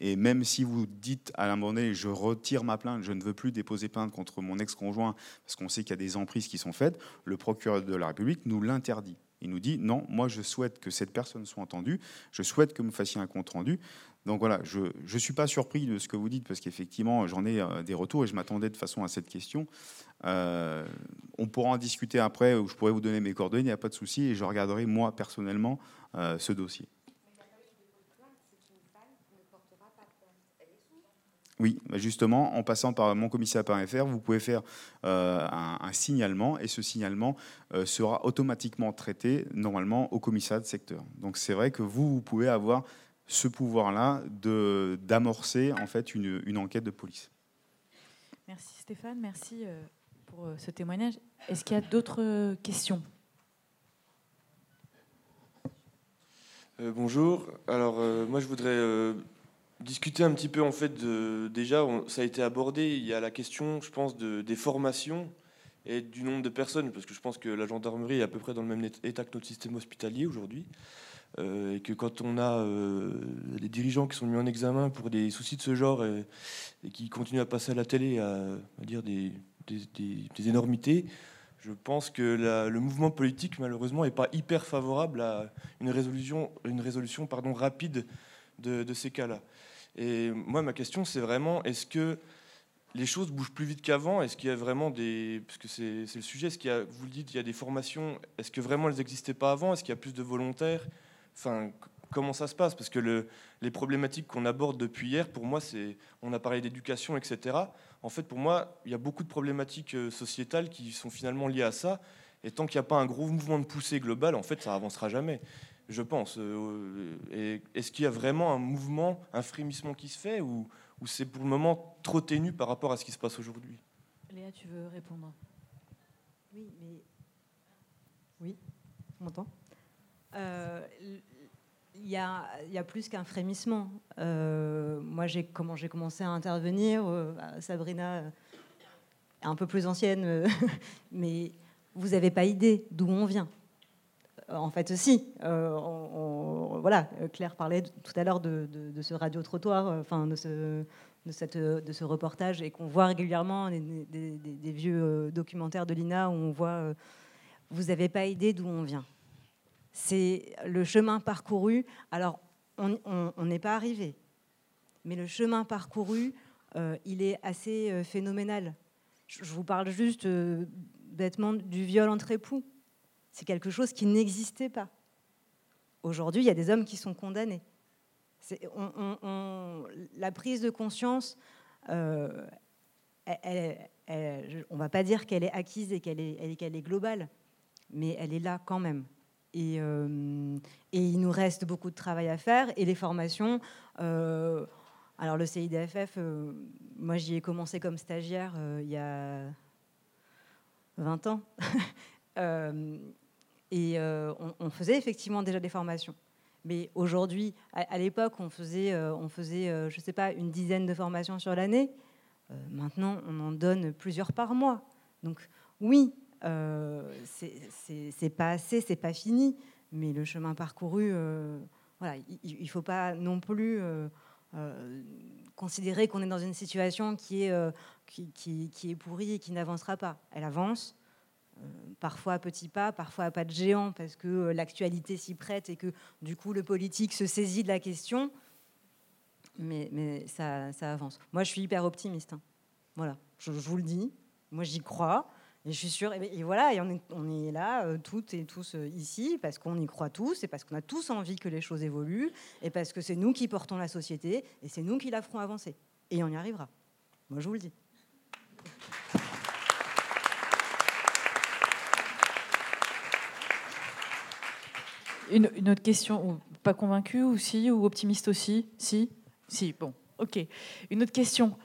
Et même si vous dites à un moment donné, je retire ma plainte, je ne veux plus déposer plainte contre mon ex-conjoint, parce qu'on sait qu'il y a des emprises qui sont faites, le procureur de la République nous l'interdit. Il nous dit, non, moi je souhaite que cette personne soit entendue, je souhaite que vous fassiez un compte rendu. Donc voilà, je ne suis pas surpris de ce que vous dites parce qu'effectivement, j'en ai euh, des retours et je m'attendais de façon à cette question. Euh, on pourra en discuter après, où je pourrais vous donner mes coordonnées, il n'y a pas de souci, et je regarderai moi personnellement euh, ce dossier. Oui, bah, justement, en passant par mon commissariat.fr, vous pouvez faire un, un, signalement et ce signalement sera automatiquement traité normalement au commissariat de secteur. Donc c'est vrai que vous, vous pouvez avoir ce pouvoir-là d'amorcer en fait une, une, enquête de police. Merci Stéphane, merci euh, pour euh, ce témoignage. Est-ce qu'il y a d'autres questions? Euh, Bonjour. Alors moi je voudrais discuter un petit peu en fait de, déjà ça a été abordé. Il y a la question, je pense, de, des formations et du nombre de personnes parce que je pense que la gendarmerie est à peu près dans le même état que notre système hospitalier aujourd'hui. Euh, et que quand on a euh, des dirigeants qui sont mis en examen pour des soucis de ce genre et, qui continuent à passer à la télé à, dire des, des, énormités, je pense que le mouvement politique, malheureusement, n'est pas hyper favorable à une résolution, une résolution pardon, rapide de, de ces cas-là. Et moi, ma question, c'est vraiment, est-ce que les choses bougent plus vite qu'avant? Est-ce qu'il y a vraiment des... Parce que c'est le sujet, est-ce qu'il a, vous le dites, il y a des formations, est-ce que vraiment elles n'existaient pas avant? Est-ce qu'il y a plus de volontaires? Enfin, comment ça se passe? Parce que les problématiques qu'on aborde depuis hier, pour moi, c'est, on a parlé d'éducation, etc. En fait, pour moi, il y a beaucoup de problématiques euh, sociétales qui sont finalement liées à ça. Et tant qu'il n'y a pas un gros mouvement de poussée global, en fait, ça avancera jamais, je pense. Euh, et est-ce qu'il y a vraiment un mouvement, un frémissement qui se fait, ou, ou c'est pour le moment trop ténu par rapport à ce qui se passe aujourd'hui? Léa, tu veux répondre? Oui, mais oui, on m'entend? Euh, il y, a, il y a plus qu'un frémissement. moi, j'ai, comment j'ai commencé à intervenir, Sabrina est un peu plus ancienne, mais vous n'avez pas idée d'où on vient. En fait, aussi. voilà, Claire parlait tout à l'heure de, ce radio-trottoir, enfin, de ce, de, ce reportage et qu'on voit régulièrement des, vieux euh, documentaires de l'INA où on voit euh, vous n'avez pas idée d'où on vient. C'est le chemin parcouru. Alors, on n'est pas arrivé, mais le chemin parcouru, euh, il est assez phénoménal. Je, vous parle juste bêtement du viol entre époux. C'est quelque chose qui n'existait pas. Aujourd'hui, il y a des hommes qui sont condamnés la prise de conscience, euh, on ne va pas dire qu'elle est acquise et qu'elle est, globale, mais elle est là quand même. Et, euh, il nous reste beaucoup de travail à faire et les formations. Euh, alors le CIDFF, moi j'y ai commencé comme stagiaire il y a 20 ans. et on, faisait effectivement déjà des formations. Mais aujourd'hui, à, l'époque, on faisait, euh, on faisait euh, je ne sais pas, une dizaine de formations sur l'année. Euh, maintenant, on en donne plusieurs par mois. Donc oui, c'est pas assez, c'est pas fini, mais le chemin parcouru, voilà, il ne faut pas non plus considérer qu'on est dans une situation qui est, qui, est pourrie et qui n'avancera pas. Elle avance, euh, parfois à petits pas, parfois à pas de géant, parce que euh, l'actualité s'y prête et que du coup le politique se saisit de la question. Mais, ça, avance. Moi, je suis hyper optimiste. Hein. Voilà, je, vous le dis. Moi, j'y crois. Et je suis sûre. Et, voilà, et on est, là, euh, toutes et tous ici, parce qu'on y croit tous, et parce qu'on a tous envie que les choses évoluent, et parce que c'est nous qui portons la société, et c'est nous qui la ferons avancer. Et on y arrivera. Moi, je vous le dis. Une, autre question, pas convaincu ou si, ou optimiste aussi Si Si, bon, ok. Une autre question.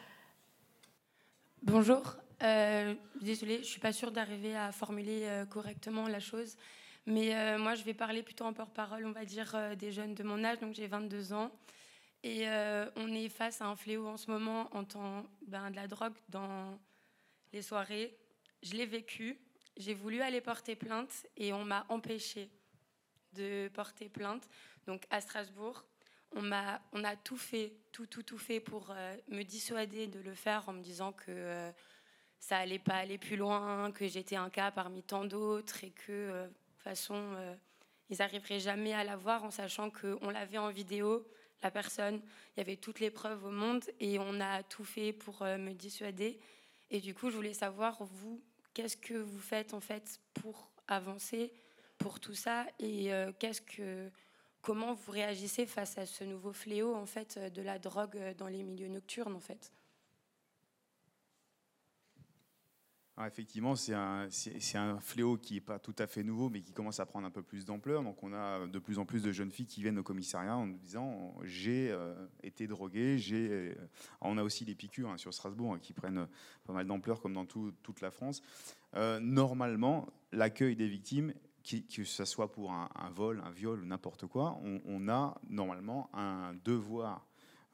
Bonjour. Euh, désolée, je ne suis pas sûre d'arriver à formuler euh, correctement la chose. Mais euh, moi, je vais parler plutôt en porte-parole, on va dire, des jeunes de mon âge. Donc, j'ai 22 ans. Et on est face à un fléau en ce moment en tant ben, de la drogue dans les soirées. Je l'ai vécu. J'ai voulu aller porter plainte et on m'a empêché de porter plainte. Donc à Strasbourg, on a, on a tout fait, tout, tout, tout fait pour euh, me dissuader de le faire en me disant que euh, ça allait pas aller plus loin, que j'étais un cas parmi tant d'autres et que euh, de toute façon, ils n'arriveraient jamais à la voir en sachant qu'on l'avait en vidéo, la personne, il y avait toutes les preuves au monde et on a tout fait pour me dissuader. Et du coup, je voulais savoir, vous, qu'est-ce que vous faites en fait pour avancer pour tout ça et euh, qu'est-ce que, comment vous réagissez face à ce nouveau fléau en fait de la drogue dans les milieux nocturnes en fait? Ah, effectivement, c'est un, un, fléau qui n'est pas tout à fait nouveau, mais qui commence à prendre un peu plus d'ampleur. Donc, on a de plus en plus de jeunes filles qui viennent au commissariat en nous disant J'ai euh, été droguée. Euh, on a aussi les piqûres hein, sur Strasbourg hein, qui prennent pas mal d'ampleur, comme dans toute la France. normalement, l'accueil des victimes que ce soit pour un, vol, un viol ou n'importe quoi, on, a normalement un devoir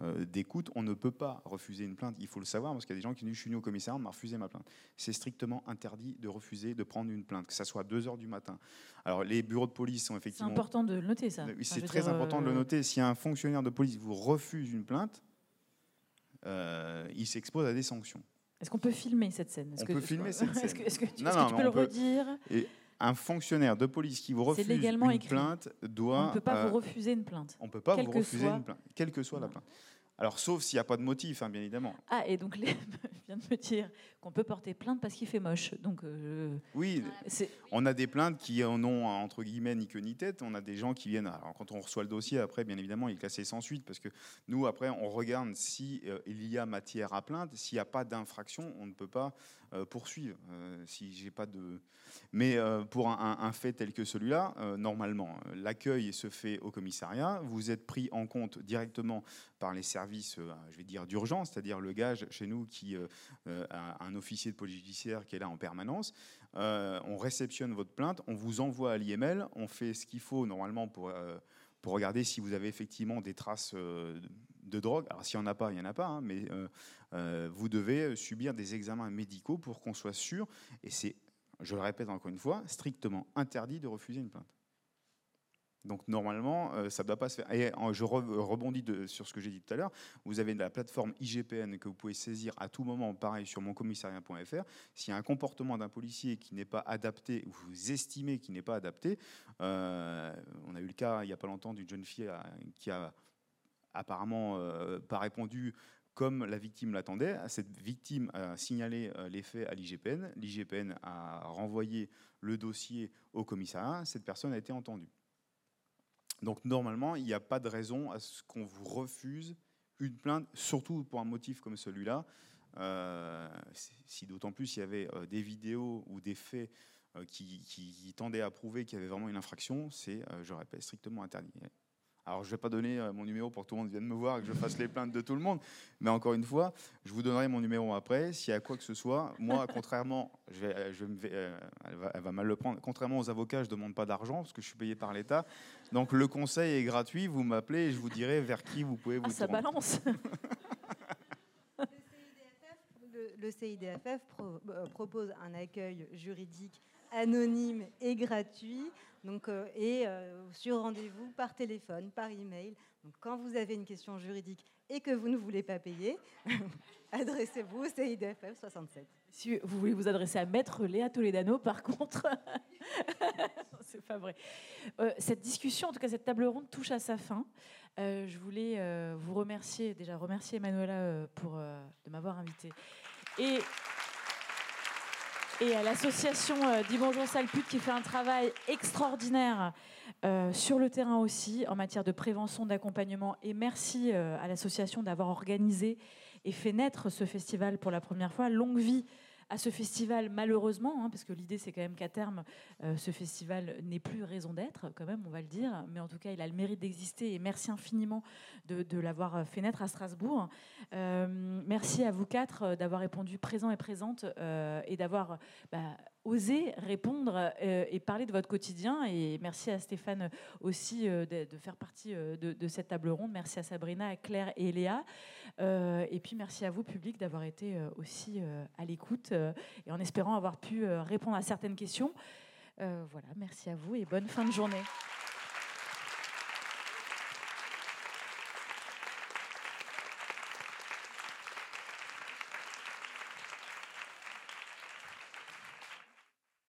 euh, d'écoute. On ne peut pas refuser une plainte. Il faut le savoir parce qu'il y a des gens qui disent Je suis venu au commissariat, on m'a refusé ma plainte. C'est strictement interdit de refuser de prendre une plainte, que ce soit à 2 heures du matin. Alors, les bureaux de police sont effectivement. C'est important de le noter, ça. c'est très important de le euh, noter. Si un fonctionnaire de police vous refuse une plainte, euh, il s'expose à des sanctions. Est-ce qu'on peut filmer cette scène? On peut filmer cette scène. Est-ce que, tu, peux le redire? Un fonctionnaire de police qui vous refuse une plainte doit. On ne peut pas vous euh, refuser une plainte. On ne peut pas vous refuser une plainte, quelle que soit la plainte. Alors, sauf s'il n'y a pas de motif, hein, bien évidemment. Ah, et donc, les vient de me dire qu'on peut porter plainte parce qu'il fait moche. Donc, euh, oui, on a des plaintes qui en ont, entre guillemets, ni queue ni tête. On a des gens qui viennent. Alors, quand on reçoit le dossier, après, bien évidemment, il est classé sans suite parce que nous, après, on regarde si euh, il y a matière à plainte. S'il n'y a pas d'infraction, on ne peut pas euh, poursuivre. si j'ai pas de. Mais pour un, fait tel que celui-là, normalement, l'accueil se fait au commissariat. Vous êtes pris en compte directement par les services, euh, je vais dire, d'urgence, c'est-à-dire le gage chez nous qui euh, euh, a un officier de police judiciaire qui est là en permanence. on réceptionne votre plainte, on vous envoie à l'IML, on fait ce qu'il faut normalement pour pour regarder si vous avez effectivement des traces de drogue. Alors s'il n'y en a pas, il n'y en a pas, hein, mais vous devez subir des examens médicaux pour qu'on soit sûr, et c'est, je le répète encore une fois, strictement interdit de refuser une plainte. Donc normalement, euh, ça ne doit pas se faire. Et je rebondis sur ce que j'ai dit tout à l'heure. Vous avez la plateforme IGPN que vous pouvez saisir à tout moment, pareil sur moncommissariat.fr. S'il y a un comportement d'un policier qui n'est pas adapté, ou vous estimez qu'il n'est pas adapté, euh, on a eu le cas il n'y a pas longtemps d'une jeune fille euh, qui a apparemment pas répondu comme la victime l'attendait. Cette victime a signalé les faits à l'IGPN. L'IGPN a renvoyé le dossier au commissariat. Cette personne a été entendue. Donc normalement, il n'y a pas de raison à ce qu'on vous refuse une plainte, surtout pour un motif comme celui-là. Euh, si d'autant plus il y avait euh, des vidéos ou des faits euh, qui, tendaient à prouver qu'il y avait vraiment une infraction, c'est, je répète, strictement interdit. Alors, je ne vais pas donner euh, mon numéro pour que tout le monde vienne me voir et que je fasse les plaintes de tout le monde. Mais encore une fois, je vous donnerai mon numéro après. S'il y a quoi que ce soit, moi, contrairement, je vais, je euh, elle, va, mal le prendre. Contrairement aux avocats, je ne demande pas d'argent parce que je suis payé par l'État. Donc, le conseil est gratuit. Vous m'appelez et je vous dirai vers qui vous pouvez vous ah, Ça balance le CIDFF euh, propose un accueil juridique anonyme et gratuit, donc, euh, et euh, sur rendez-vous par téléphone, par email. Donc, quand vous avez une question juridique et que vous ne voulez pas payer, adressez-vous au CIDFF 67. Si vous voulez vous adresser à Maître Léa Toledano, par contre, c'est pas vrai. Euh, cette discussion, en tout cas cette table ronde, touche à sa fin. je voulais vous remercier, déjà remercier Manuela pour, de m'avoir invité. Et et à l'association Dis Bonjour Salpute qui fait un travail extraordinaire euh, sur le terrain aussi en matière de prévention, d'accompagnement. Et merci euh, à l'association d'avoir organisé et fait naître ce festival pour la première fois. Longue vie à ce festival, malheureusement, hein, parce que l'idée c'est quand même qu'à terme, euh, ce festival n'est plus raison d'être, quand même, on va le dire, mais en tout cas, il a le mérite d'exister et merci infiniment de, l'avoir fait naître à Strasbourg. Euh, merci à vous quatre d'avoir répondu présent et présente euh, et d'avoir bah, oser répondre euh, et parler de votre quotidien. Et merci à Stéphane aussi euh, de, faire partie euh, de, cette table ronde. Merci à Sabrina, à Claire et Léa. et puis merci à vous, public, d'avoir été aussi à l'écoute et en espérant avoir pu répondre à certaines questions. voilà, merci à vous et bonne fin de journée.